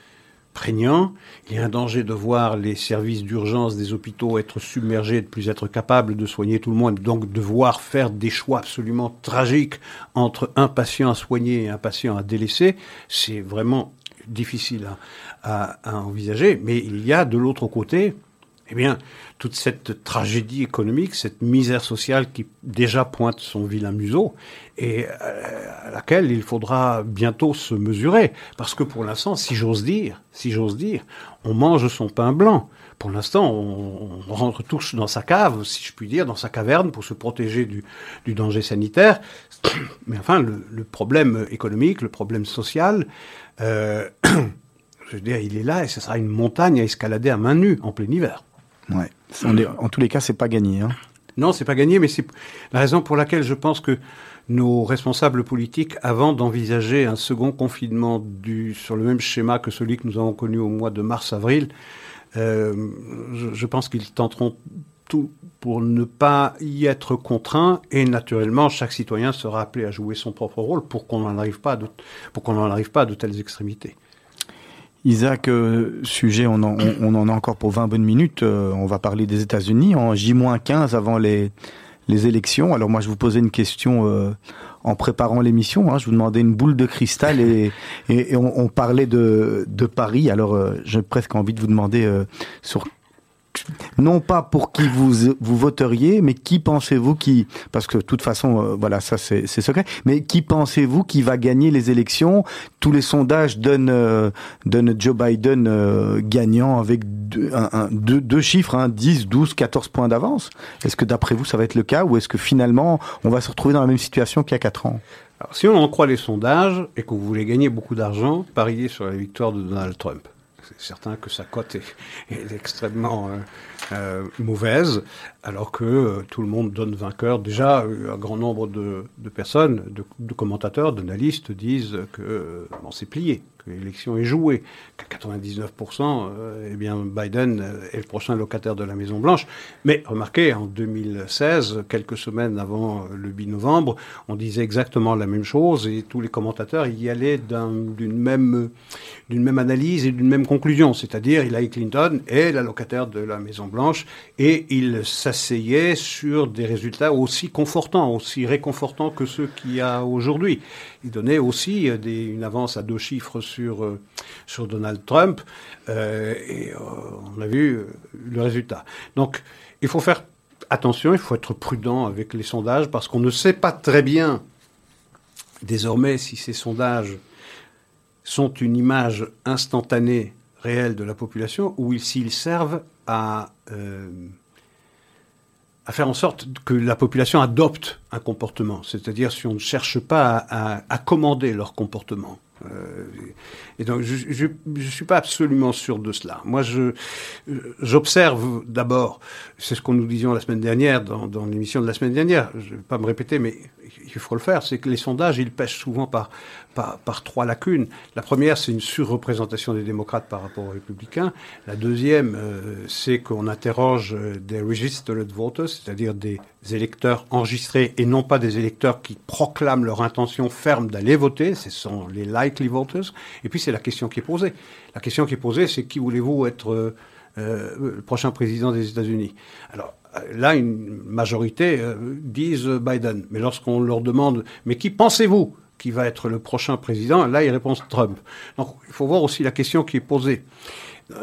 prégnant. Il y a un danger de voir les services d'urgence des hôpitaux être submergés, de plus être capables de soigner tout le monde, donc devoir faire des choix absolument tragiques entre un patient à soigner et un patient à délaisser. C'est vraiment difficile à, envisager, mais il y a de l'autre côté, eh bien, toute cette tragédie économique, cette misère sociale qui déjà pointe son vilain museau et euh, à laquelle il faudra bientôt se mesurer. Parce que pour l'instant, si j'ose dire, si j'ose dire, on mange son pain blanc. Pour l'instant, on, rentre tous dans sa cave, si je puis dire, dans sa caverne pour se protéger du, danger sanitaire. Mais enfin, le, problème économique, le problème social, euh, je veux dire, il est là et ce sera une montagne à escalader à main nue en plein hiver. En tous les cas, c'est pas gagné. Hein. Non, c'est pas gagné, mais c'est la raison pour laquelle je pense que nos responsables politiques, avant d'envisager un second confinement sur le même schéma que celui que nous avons connu au mois de mars-avril, euh, je, pense qu'ils tenteront tout pour ne pas y être contraint et naturellement chaque citoyen sera appelé à jouer son propre rôle pour qu'on n'en arrive pas à de telles extrémités. Isaac, euh, sujet, on en, on, en, a encore pour 20 bonnes minutes. Euh, on va parler des États-Unis en J-15 avant les, les élections. Alors moi, je vous posais une question euh, en préparant l'émission. Hein. Je vous demandais une boule de cristal et, et, on, on, parlait de, de Paris. Alors j'ai presque envie de vous demander sur non pas pour qui vous vous voteriez, mais qui pensez-vous qui parce que de toute façon euh, voilà ça c'est secret, mais qui pensez-vous qui va gagner les élections? Tous les sondages donnent euh, donnent Joe Biden euh, gagnant avec deux, un, chiffres, hein, 10, 12, 14 points d'avance. Est-ce que d'après vous ça va être le cas ou est-ce que finalement on va se retrouver dans la même situation qu'il y a 4 ans? Alors, si on en croit les sondages et que vous voulez gagner beaucoup d'argent, pariez sur la victoire de Donald Trump c'est certain que sa cote est, extrêmement euh, euh, mauvaise, alors que euh, tout le monde donne vainqueur. Déjà, un grand nombre de, personnes, de, commentateurs, d'analystes disent que c'est plié, l'élection est jouée, qu'à 99%, eh bien, Biden est le prochain locataire de la Maison-Blanche. Mais remarquez, en 2016, quelques semaines avant le 8 novembre, on disait exactement la même chose et tous les commentateurs y allaient d'une même, même analyse et d'une même conclusion, c'est-à-dire Hillary Clinton est la locataire de la Maison-Blanche et il s'asseyait sur des résultats aussi confortants, aussi réconfortants que ceux qu'il y a aujourd'hui. Il donnait aussi euh, une avance à deux chiffres sur, euh, sur Donald Trump euh, et on a vu le résultat. Donc il faut faire attention, il faut être prudent avec les sondages parce qu'on ne sait pas très bien désormais si ces sondages sont une image instantanée, réelle de la population, ou s'ils servent à, à faire en sorte que la population adopte un comportement, c'est-à-dire si on ne cherche pas à, commander leur comportement. Euh, et donc, je ne suis pas absolument sûr de cela. Moi, j'observe d'abord, c'est ce qu'on nous disions la semaine dernière, dans, dans l'émission de la semaine dernière, je ne vais pas me répéter, mais il faut le faire, c'est que les sondages, ils pêchent souvent par, par, trois lacunes. La première, c'est une surreprésentation des démocrates par rapport aux républicains. La deuxième, euh, c'est qu'on interroge des registered voters, c'est-à-dire des électeurs enregistrés et non pas des électeurs qui proclament leur intention ferme d'aller voter. Ce sont les likely voters. Et puis, c'est la question qui est posée. La question qui est posée, c'est qui voulez-vous être euh, le prochain président des États-Unis? Alors là, une majorité euh, disent Biden. Mais lorsqu'on leur demande, mais qui pensez-vous qui va être le prochain président Là, ils répondent Trump. Donc, il faut voir aussi la question qui est posée.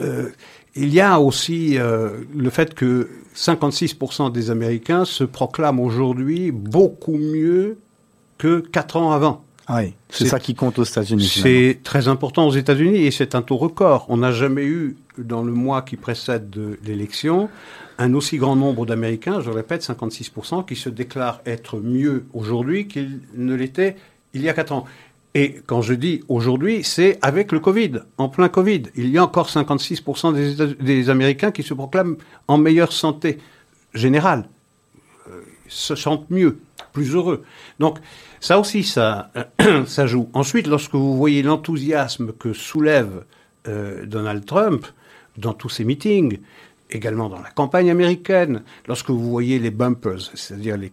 Euh, il y a aussi euh, le fait que 56% des Américains se proclament aujourd'hui beaucoup mieux que quatre ans avant. Ah oui, c'est ça qui compte aux États-Unis. C'est très important aux États-Unis et c'est un taux record. On n'a jamais eu, dans le mois qui précède l'élection, un aussi grand nombre d'Américains, je répète, 56%, qui se déclarent être mieux aujourd'hui qu'ils ne l'étaient il y a quatre ans. Et quand je dis aujourd'hui, c'est avec le Covid, en plein Covid. Il y a encore 56% des, Américains qui se proclament en meilleure santé générale, euh, se sentent mieux, plus heureux. Donc ça aussi, ça, ça joue. Ensuite, lorsque vous voyez l'enthousiasme que soulève euh, Donald Trump dans tous ses meetings, également dans la campagne américaine, lorsque vous voyez les bumpers, c'est-à-dire les,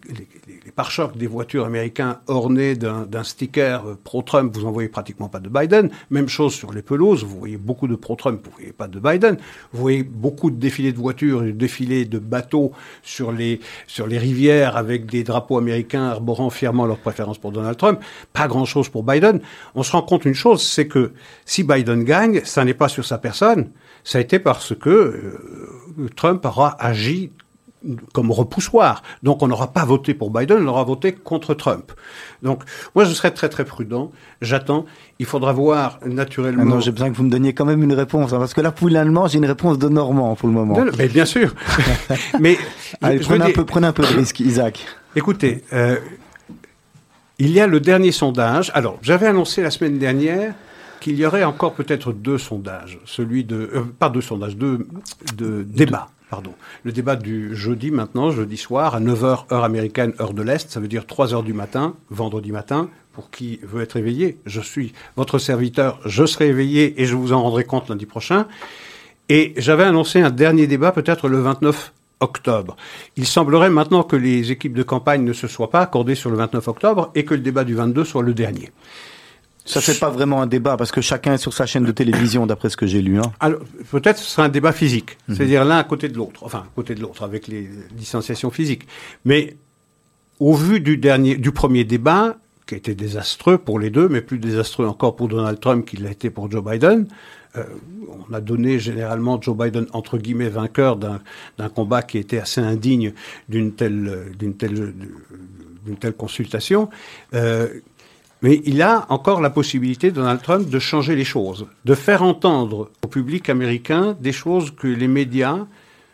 pare-chocs des voitures américains ornés d'un sticker euh, pro-Trump, vous n'en voyez pratiquement pas de Biden. Même chose sur les pelouses, vous voyez beaucoup de pro-Trump, vous ne voyez pas de Biden. Vous voyez beaucoup de défilés de voitures de défilés de bateaux sur les, sur les rivières avec des drapeaux américains arborant fièrement leur préférence pour Donald Trump. Pas grand-chose pour Biden. On se rend compte une chose, c'est que si Biden gagne, ça n'est pas sur sa personne, ça a été parce que euh, Trump aura agi comme repoussoir. Donc on n'aura pas voté pour Biden, on aura voté contre Trump. Donc moi je serais très très prudent. J'attends. Il faudra voir naturellement. Ah non, j'ai besoin que vous me donniez quand même une réponse, hein, parce que là pour l'allemand j'ai une réponse de Normand pour le moment. mais bien sûr. mais Allez, prenez, un peu, prenez un peu de risque, Isaac. Écoutez, euh, il y a le dernier sondage. Alors j'avais annoncé la semaine dernière qu'il y aurait encore peut-être deux sondages, celui de euh, pas deux sondages, deux de débats. Pardon. Le débat du jeudi maintenant, jeudi soir, à 9h heure américaine, heure de l'Est, ça veut dire 3h du matin, vendredi matin, pour qui veut être éveillé. Je suis votre serviteur, je serai éveillé et je vous en rendrai compte lundi prochain. Et j'avais annoncé un dernier débat peut-être le 29 octobre. Il semblerait maintenant que les équipes de campagne ne se soient pas accordées sur le 29 octobre et que le débat du 22 soit le dernier. Ça, c'est pas vraiment un débat parce que chacun est sur sa chaîne de télévision, d'après ce que j'ai lu. Hein. Alors, peut-être ce sera un débat physique, mhm. c'est-à-dire l'un à côté de l'autre, enfin, à côté de l'autre, avec les distanciations physiques. Mais au vu du dernier, du premier débat, qui a été désastreux pour les deux, mais plus désastreux encore pour Donald Trump qu'il l'a été pour Joe Biden, euh, on a donné généralement Joe Biden entre guillemets vainqueur d'un combat qui était assez indigne d'une telle d'une telle d'une telle consultation. Euh, mais il a encore la possibilité, Donald Trump, de changer les choses, de faire entendre au public américain des choses que les médias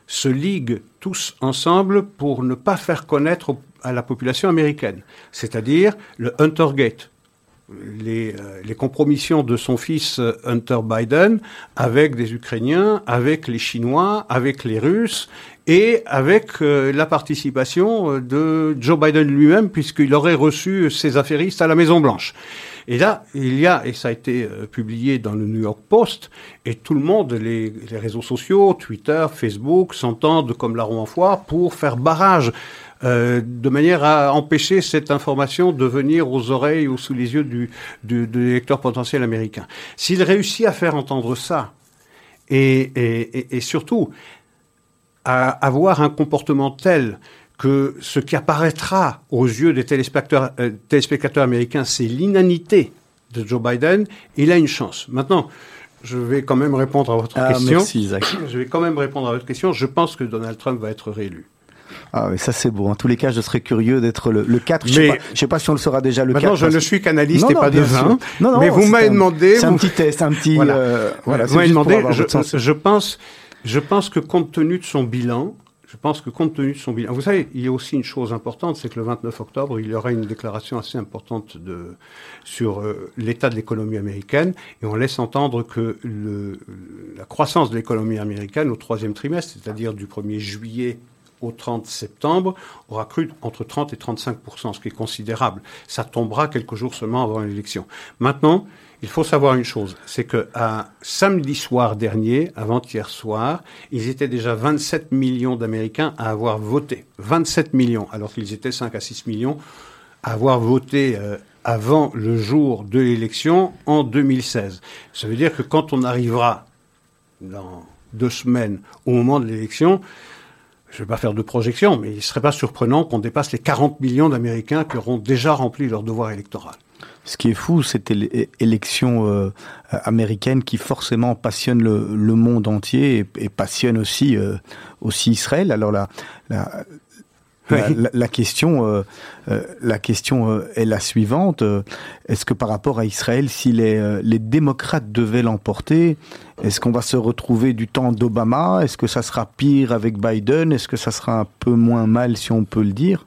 se liguent tous ensemble pour ne pas faire connaître à la population américaine. C'est-à-dire le Huntergate, les, euh, les, compromissions de son fils euh, Hunter Biden avec des Ukrainiens, avec les Chinois, avec les Russes et avec euh, la participation de Joe Biden lui-même puisqu'il aurait reçu ses affairistes à la Maison Blanche. Et là, il y a, et ça a été publié dans le New York Post, et tout le monde, les, les réseaux sociaux, Twitter, Facebook, s'entendent comme larron en foire pour faire barrage euh, de manière à empêcher cette information de venir aux oreilles ou sous les yeux du, du, du lecteur potentiel américain. S'il réussit à faire entendre ça, et, et, et surtout à avoir un comportement tel que ce qui apparaîtra aux yeux des téléspectateurs, euh, téléspectateurs américains, c'est l'inanité de Joe Biden, il a une chance. Maintenant, je vais quand même répondre à votre ah, question. Merci, Isaac. Je vais quand même répondre à votre question. Je pense que Donald Trump va être réélu. Ah oui, ça c'est beau. En tous les cas, je serais curieux d'être le, le 4. Je ne sais, pas si on le sera déjà le 4. Non, je ne suis qu'analyste et pas devin. Non, non, mais vous m'avez demandé... C'est un petit test, un petit... Voilà, euh, voilà vous m'avez demandé, je, je, pense, je pense que compte tenu de son bilan, je pense que compte tenu de son bilan... Vous savez, il y a aussi une chose importante, c'est que le 29 octobre, il y aura une déclaration assez importante de, sur euh, l'état de l'économie américaine, et on laisse entendre que le, la croissance de l'économie américaine au troisième trimestre, c'est-à-dire du 1er juillet au 30 septembre aura cru entre 30 et 35% ce qui est considérable. Ça tombera quelques jours seulement avant l'élection. Maintenant, il faut savoir une chose, c'est que à samedi soir dernier, avant-hier soir, ils étaient déjà 27 millions d'Américains à avoir voté. 27 millions, alors qu'ils étaient 5 à 6 millions à avoir voté euh, avant le jour de l'élection en 2016. Ça veut dire que quand on arrivera dans deux semaines au moment de l'élection, je ne vais pas faire de projection, mais il ne serait pas surprenant qu'on dépasse les 40 millions d'Américains qui auront déjà rempli leur devoir électoral. Ce qui est fou, cette élection euh, américaine qui forcément passionne le, monde entier et, passionne aussi, euh, aussi Israël. Alors la, la, la, question, euh, euh, la question euh, est la suivante. Est-ce que par rapport à Israël, si les, les démocrates devaient l'emporter, est-ce qu'on va se retrouver du temps d'Obama? Est-ce que ça sera pire avec Biden? Est-ce que ça sera un peu moins mal, si on peut le dire?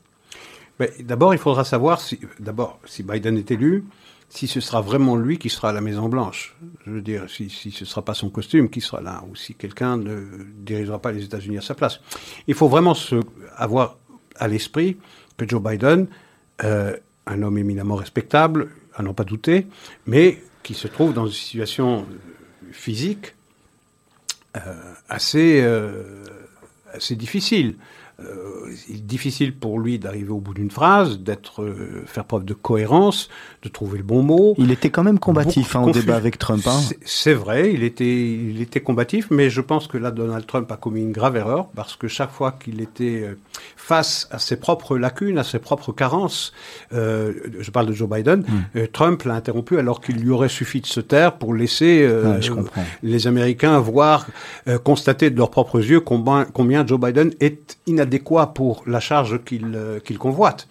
D'abord, il faudra savoir si, d'abord, si Biden est élu, si ce sera vraiment lui qui sera à la Maison Blanche. Je veux dire, si, si ce ne sera pas son costume qui sera là, ou si quelqu'un ne dirigera pas les États-Unis à sa place. Il faut vraiment se, avoir à l'esprit que Joe Biden, euh, un homme éminemment respectable, à n'en pas douter, mais qui se trouve dans une situation physique euh, assez, euh, assez difficile. Euh, il est difficile pour lui d'arriver au bout d'une phrase, d'être, euh, faire preuve de cohérence, de trouver le bon mot. Il était quand même combatif hein, au débat avec Trump. Hein. C'est vrai, il était, il était combatif, mais je pense que là, Donald Trump a commis une grave erreur parce que chaque fois qu'il était euh, face à ses propres lacunes, à ses propres carences, euh, je parle de Joe Biden, hmm. Trump l'a interrompu alors qu'il lui aurait suffi de se taire pour laisser les Américains voir, constater de leurs propres yeux combien, combien Joe Biden est inadapté adéquat pour la charge qu'il euh, qu'il convoite.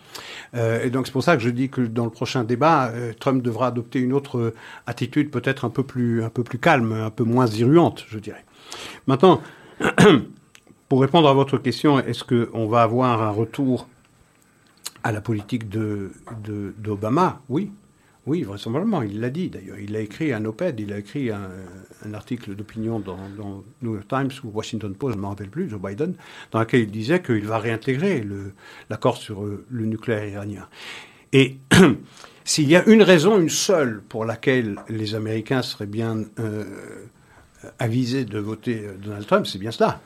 Euh, et donc c'est pour ça que je dis que dans le prochain débat, euh, Trump devra adopter une autre attitude peut-être un peu plus un peu plus calme, un peu moins virulente, je dirais. Maintenant, pour répondre à votre question, est-ce qu'on va avoir un retour à la politique de d'Obama? Oui, oui, vraisemblablement, il l'a dit d'ailleurs. Il a écrit un op-ed, il a écrit un, article d'opinion dans, New York Times ou Washington Post, je ne me rappelle plus, Joe Biden, dans lequel il disait qu'il va réintégrer l'accord sur euh, le nucléaire iranien. Et s'il y a une raison, une seule, pour laquelle les Américains seraient bien euh, avisés de voter Donald Trump, c'est bien cela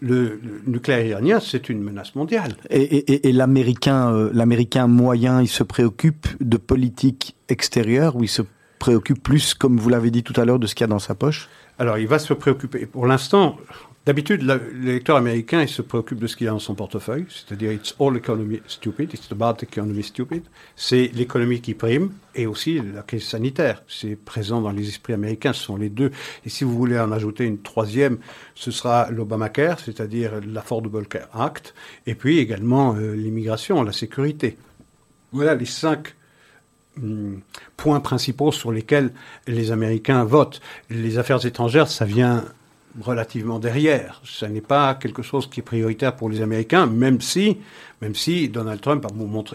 le, nucléaire iranien, c'est une menace mondiale. Et, l'américain, euh, l'américain moyen, il se préoccupe de politique extérieure ou il se préoccupe plus, comme vous l'avez dit tout à l'heure, de ce qu'il y a dans sa poche? Alors, il va se préoccuper. Pour l'instant, D'habitude, l'électeur américain, il se préoccupe de ce qu'il a dans son portefeuille, c'est-à-dire it's all economy stupid, it's about economy stupid. C'est l'économie qui prime et aussi la crise sanitaire. C'est présent dans les esprits américains, ce sont les deux. Et si vous voulez en ajouter une troisième, ce sera l'Obamacare, c'est-à-dire l'Affordable Care Act, et puis également euh, l'immigration, la sécurité. Voilà les cinq hum, points principaux sur lesquels les Américains votent. Les affaires étrangères, ça vient relativement derrière. Ce n'est pas quelque chose qui est prioritaire pour les Américains, même si, même si Donald Trump a,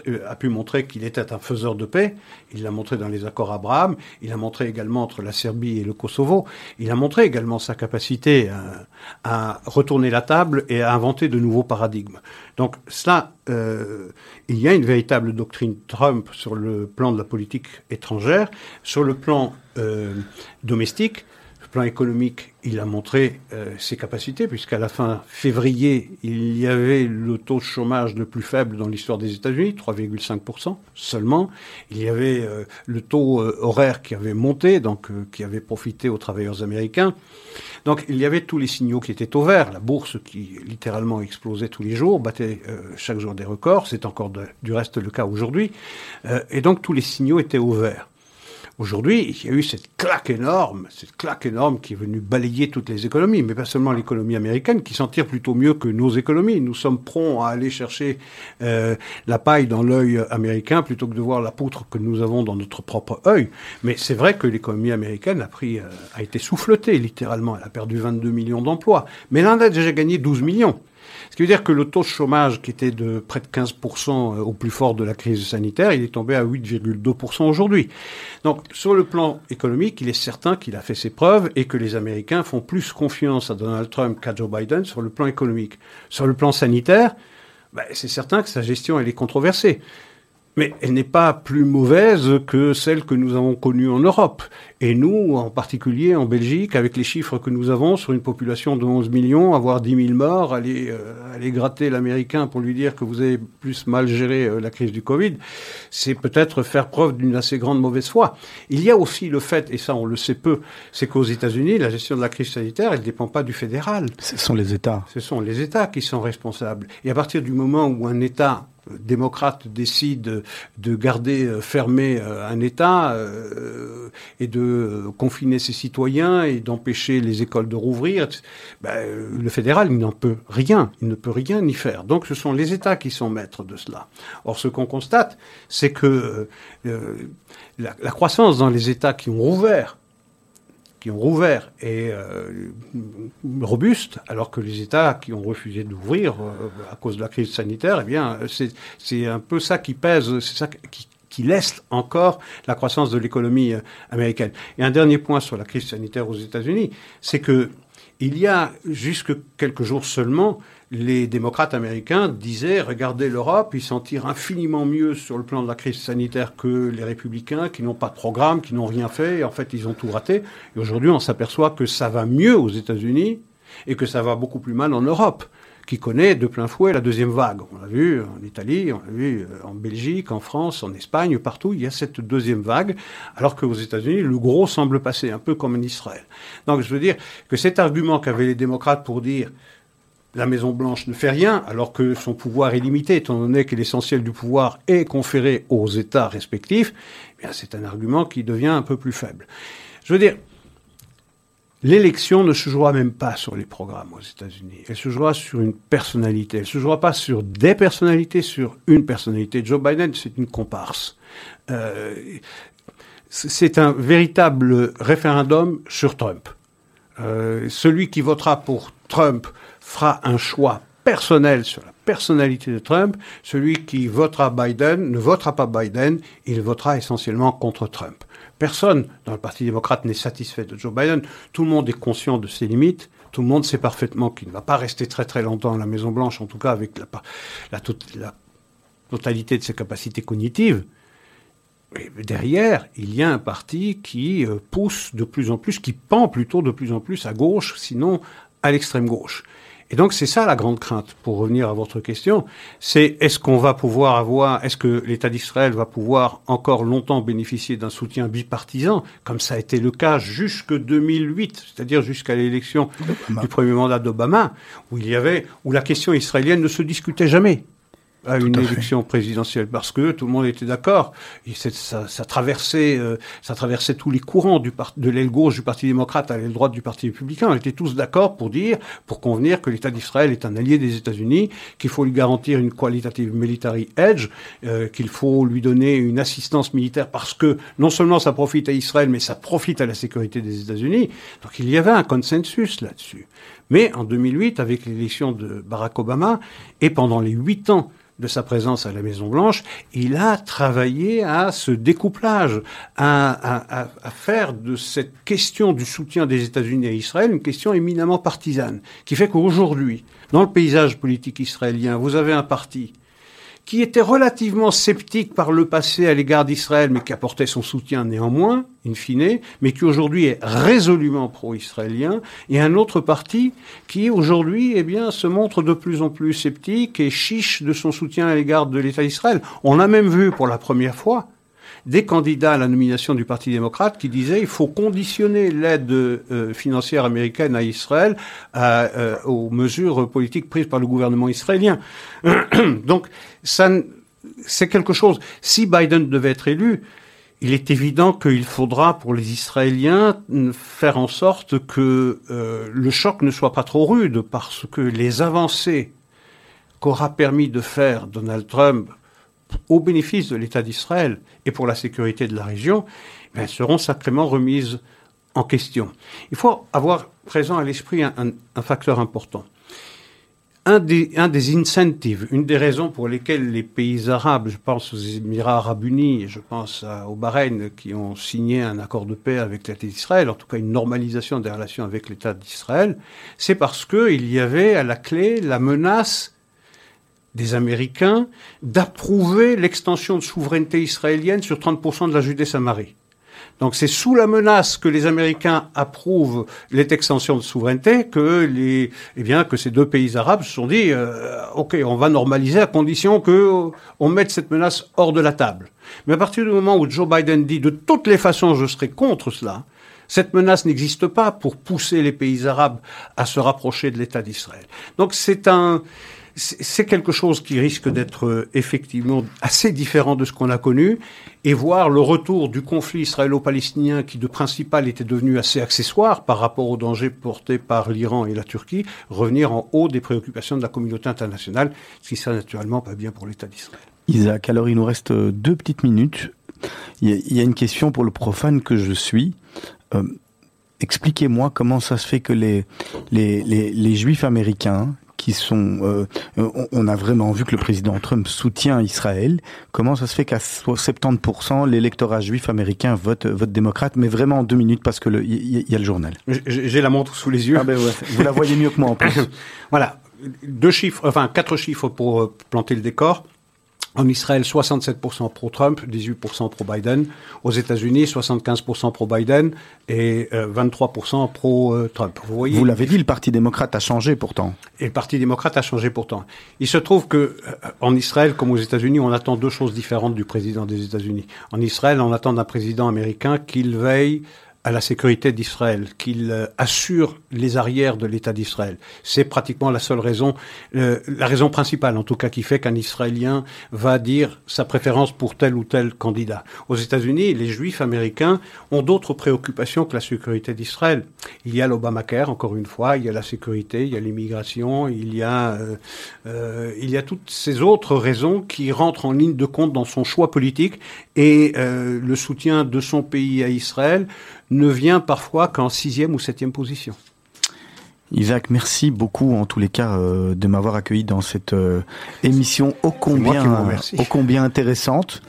euh, pu montrer qu'il était un faiseur de paix. Il l'a montré dans les accords Abraham. Il a montré également entre la Serbie et le Kosovo. Il a montré également sa capacité à, retourner la table et à inventer de nouveaux paradigmes. Donc cela, euh, il y a une véritable doctrine Trump sur le plan de la politique étrangère, sur le plan euh, domestique plan économique, il a montré euh, ses capacités, puisqu'à la fin février, il y avait le taux de chômage le plus faible dans l'histoire des États-Unis, 3,5% seulement. Il y avait euh, le taux euh, horaire qui avait monté, donc qui avait profité aux travailleurs américains. Donc il y avait tous les signaux qui étaient au vert. La bourse qui littéralement explosait tous les jours, battait chaque jour des records. C'est encore du reste le cas aujourd'hui. et donc tous les signaux étaient au vert. Aujourd'hui, il y a eu cette claque énorme, cette claque énorme qui est venue balayer toutes les économies, mais pas seulement l'économie américaine, qui s'en tire plutôt mieux que nos économies. Nous sommes prompts à aller chercher euh, la paille dans l'œil américain plutôt que de voir la poutre que nous avons dans notre propre œil. Mais c'est vrai que l'économie américaine a pris, euh, a été souffletée littéralement. Elle a perdu 22 millions d'emplois, mais en a déjà gagné 12 millions. Ce qui veut dire que le taux de chômage qui était de près de 15% euh, au plus fort de la crise sanitaire, il est tombé à 8,2% aujourd'hui. Donc sur le plan économique, il est certain qu'il a fait ses preuves et que les Américains font plus confiance à Donald Trump qu'à Joe Biden sur le plan économique. Sur le plan sanitaire, ben, c'est certain que sa gestion est controversée. Mais elle n'est pas plus mauvaise que celle que nous avons connue en Europe. Et nous, en particulier en Belgique, avec les chiffres que nous avons sur une population de 11 millions, avoir 10 000 morts, aller, euh, aller gratter l'Américain pour lui dire que vous avez plus mal géré euh, la crise du Covid, c'est peut-être faire preuve d'une assez grande mauvaise foi. Il y a aussi le fait, et ça on le sait peu, c'est qu'aux États-Unis, la gestion de la crise sanitaire, elle ne dépend pas du fédéral. Ce sont les États. Ce sont les États qui sont responsables. Et à partir du moment où un État démocrate décide de garder euh, fermé euh, un État euh, et de confiner ses citoyens et d'empêcher les écoles de rouvrir, ben, le fédéral, n'en peut rien. Il ne peut rien y faire. Donc ce sont les États qui sont maîtres de cela. Or, ce qu'on constate, c'est que la, croissance dans les États qui ont rouvert qui ont rouvert est euh, robuste, alors que les États qui ont refusé d'ouvrir euh, à cause de la crise sanitaire, eh bien, c'est un peu ça qui pèse, c'est ça qui, qui laisse encore la croissance de l'économie euh, américaine. Et un dernier point sur la crise sanitaire aux États-Unis, c'est que il y a jusque quelques jours seulement les démocrates américains disaient regardez l'Europe, ils s'en tirent infiniment mieux sur le plan de la crise sanitaire que les républicains qui n'ont pas de programme, qui n'ont rien fait, et en fait ils ont tout raté. Et aujourd'hui on s'aperçoit que ça va mieux aux États-Unis et que ça va beaucoup plus mal en Europe qui connaît de plein fouet la deuxième vague. On l'a vu en Italie, on l'a vu euh, en Belgique, en France, en Espagne, partout, il y a cette deuxième vague, alors qu'aux États-Unis, le gros semble passer, un peu comme en Israël. Donc je veux dire que cet argument qu'avaient les démocrates pour dire la Maison-Blanche ne fait rien alors que son pouvoir est limité, étant donné que l'essentiel du pouvoir est conféré aux États respectifs, eh c'est un argument qui devient un peu plus faible. Je veux dire, l'élection ne se jouera même pas sur les programmes aux États-Unis. Elle se jouera sur une personnalité. Elle se jouera pas sur des personnalités, sur une personnalité. Joe Biden, c'est une comparse. Euh, c'est un véritable référendum sur Trump. Euh, celui qui votera pour Trump fera un choix personnel sur la personnalité de Trump. Celui qui votera Biden ne votera pas Biden, il votera essentiellement contre Trump. Personne dans le Parti démocrate n'est satisfait de Joe Biden. Tout le monde est conscient de ses limites. Tout le monde sait parfaitement qu'il ne va pas rester très très longtemps à la Maison Blanche, en tout cas avec la, totalité de ses capacités cognitives. Derrière, il y a un parti qui euh, pousse de plus en plus, qui pend plutôt de plus en plus à gauche, sinon à l'extrême gauche. Et donc c'est ça la grande crainte, pour revenir à votre question, c'est est-ce qu'on va pouvoir avoir, est-ce que l'État d'Israël va pouvoir encore longtemps bénéficier d'un soutien bipartisan, comme ça a été le cas jusque 2008, c'est-à-dire jusqu'à l'élection du premier mandat d'Obama, où il y avait, où la question israélienne ne se discutait jamais à une élection présidentielle parce que tout le monde était d'accord. Ça, ça, traversait, euh, ça traversait tous les courants du de l'aile gauche du Parti démocrate à l'aile droite du Parti républicain. On était tous d'accord pour dire, pour convenir que l'État d'Israël est un allié des États-Unis, qu'il faut lui garantir une qualitative military edge, euh, qu'il faut lui donner une assistance militaire parce que non seulement ça profite à Israël, mais ça profite à la sécurité des États-Unis. Donc il y avait un consensus là-dessus. Mais en 2008, avec l'élection de Barack Obama et pendant les huit ans de sa présence à la Maison Blanche, il a travaillé à ce découplage, à, faire de cette question du soutien des États-Unis à Israël une question éminemment partisane, qui fait qu'aujourd'hui, dans le paysage politique israélien, vous avez un parti qui était relativement sceptique par le passé à l'égard d'Israël, mais qui apportait son soutien néanmoins, in fine, mais qui aujourd'hui est résolument pro-israélien, et un autre parti qui aujourd'hui, eh bien, se montre de plus en plus sceptique et chiche de son soutien à l'égard de l'État d'Israël. On l'a même vu pour la première fois des candidats à la nomination du Parti démocrate qui disaient il faut conditionner l'aide euh, financière américaine à Israël euh, aux mesures politiques prises par le gouvernement israélien. Donc, ça, c'est quelque chose. Si Biden devait être élu, il est évident qu'il faudra pour les Israéliens faire en sorte que euh, le choc ne soit pas trop rude, parce que les avancées qu'aura permis de faire Donald Trump au bénéfice de l'État d'Israël et pour la sécurité de la région, eh seront sacrément remises en question. Il faut avoir présent à l'esprit un, facteur important. Un des, un des, incentives, une des raisons pour lesquelles les pays arabes, je pense aux Émirats arabes unis, je pense au Bahreïn, qui ont signé un accord de paix avec l'État d'Israël, en tout cas une normalisation des relations avec l'État d'Israël, c'est parce qu'il y avait à la clé la menace des Américains d'approuver l'extension de souveraineté israélienne sur 30% de la Judée-Samarie. Donc c'est sous la menace que les Américains approuvent l'extension de souveraineté que les, eh bien, que ces deux pays arabes se sont dit, euh, ok, on va normaliser à condition que on mette cette menace hors de la table. Mais à partir du moment où Joe Biden dit, de toutes les façons, je serai contre cela, cette menace n'existe pas pour pousser les pays arabes à se rapprocher de l'État d'Israël. Donc c'est un, c'est quelque chose qui risque d'être euh, effectivement assez différent de ce qu'on a connu et voir le retour du conflit israélo-palestinien qui de principal était devenu assez accessoire par rapport aux dangers portés par l'Iran et la Turquie revenir en haut des préoccupations de la communauté internationale, ce qui serait naturellement pas bien pour l'État d'Israël. Isaac, alors il nous reste euh, deux petites minutes. Il y a une question pour le profane que je suis. Euh, expliquez-moi comment ça se fait que les, juifs américains qui sont... Euh, on a vraiment vu que le président Trump soutient Israël. Comment ça se fait qu'à 70% l'électorat juif américain vote, vote démocrate Mais vraiment en deux minutes parce que il y, a le journal? J'ai la montre sous les yeux. Ah ben ouais, vous la voyez mieux que moi en plus. voilà, deux chiffres, enfin quatre chiffres pour euh, planter le décor. En Israël, 67% pro-Trump, 18% pro-Biden. Aux États-Unis, 75% pro-Biden et 23% euh, pro-Trump. Vous voyez Vous l'avez dit, le Parti démocrate a changé pourtant. Et le Parti démocrate a changé pourtant. Il se trouve que euh, en Israël, comme aux États-Unis, on attend deux choses différentes du président des États-Unis. En Israël, on attend d'un président américain qu'il veille à la sécurité d'Israël, qu'il euh, assure les arrières de l'État d'Israël. C'est pratiquement la seule raison, la raison principale en tout cas qui fait qu'un Israélien va dire sa préférence pour tel ou tel candidat. Aux États-Unis, les Juifs américains ont d'autres préoccupations que la sécurité d'Israël. Il y a l'Obamacare, encore une fois, il y a la sécurité, il y a l'immigration, il y a euh, euh il y a toutes ces autres raisons qui rentrent en ligne de compte dans son choix politique et euh, le soutien de son pays à Israël ne vient parfois qu'en sixième ou septième position. Isaac, merci beaucoup en tous les cas euh, de m'avoir accueilli dans cette euh, émission ô combien, ô combien intéressante.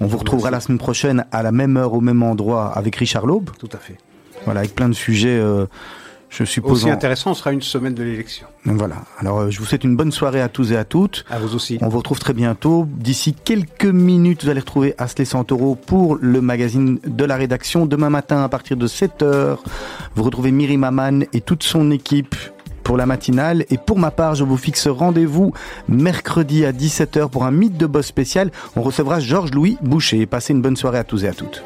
On vous retrouvera la semaine prochaine à la même heure, au même endroit avec Richard Laube. Tout à fait. Voilà, avec plein de sujets euh, je suppose. Aussi intéressant sera une semaine de l'élection. Voilà. Alors, euh, je vous souhaite une bonne soirée à tous et à toutes. À vous aussi. On vous retrouve très bientôt. D'ici quelques minutes, vous allez retrouver Asley Santoro pour le magazine de la rédaction. Demain matin, à partir de 7h, vous retrouvez Miri Maman et toute son équipe pour la matinale. Et pour ma part, je vous fixe rendez-vous mercredi à 17h pour un mythe de boss spécial. On recevra Georges-Louis Boucher. Passez une bonne soirée à tous et à toutes.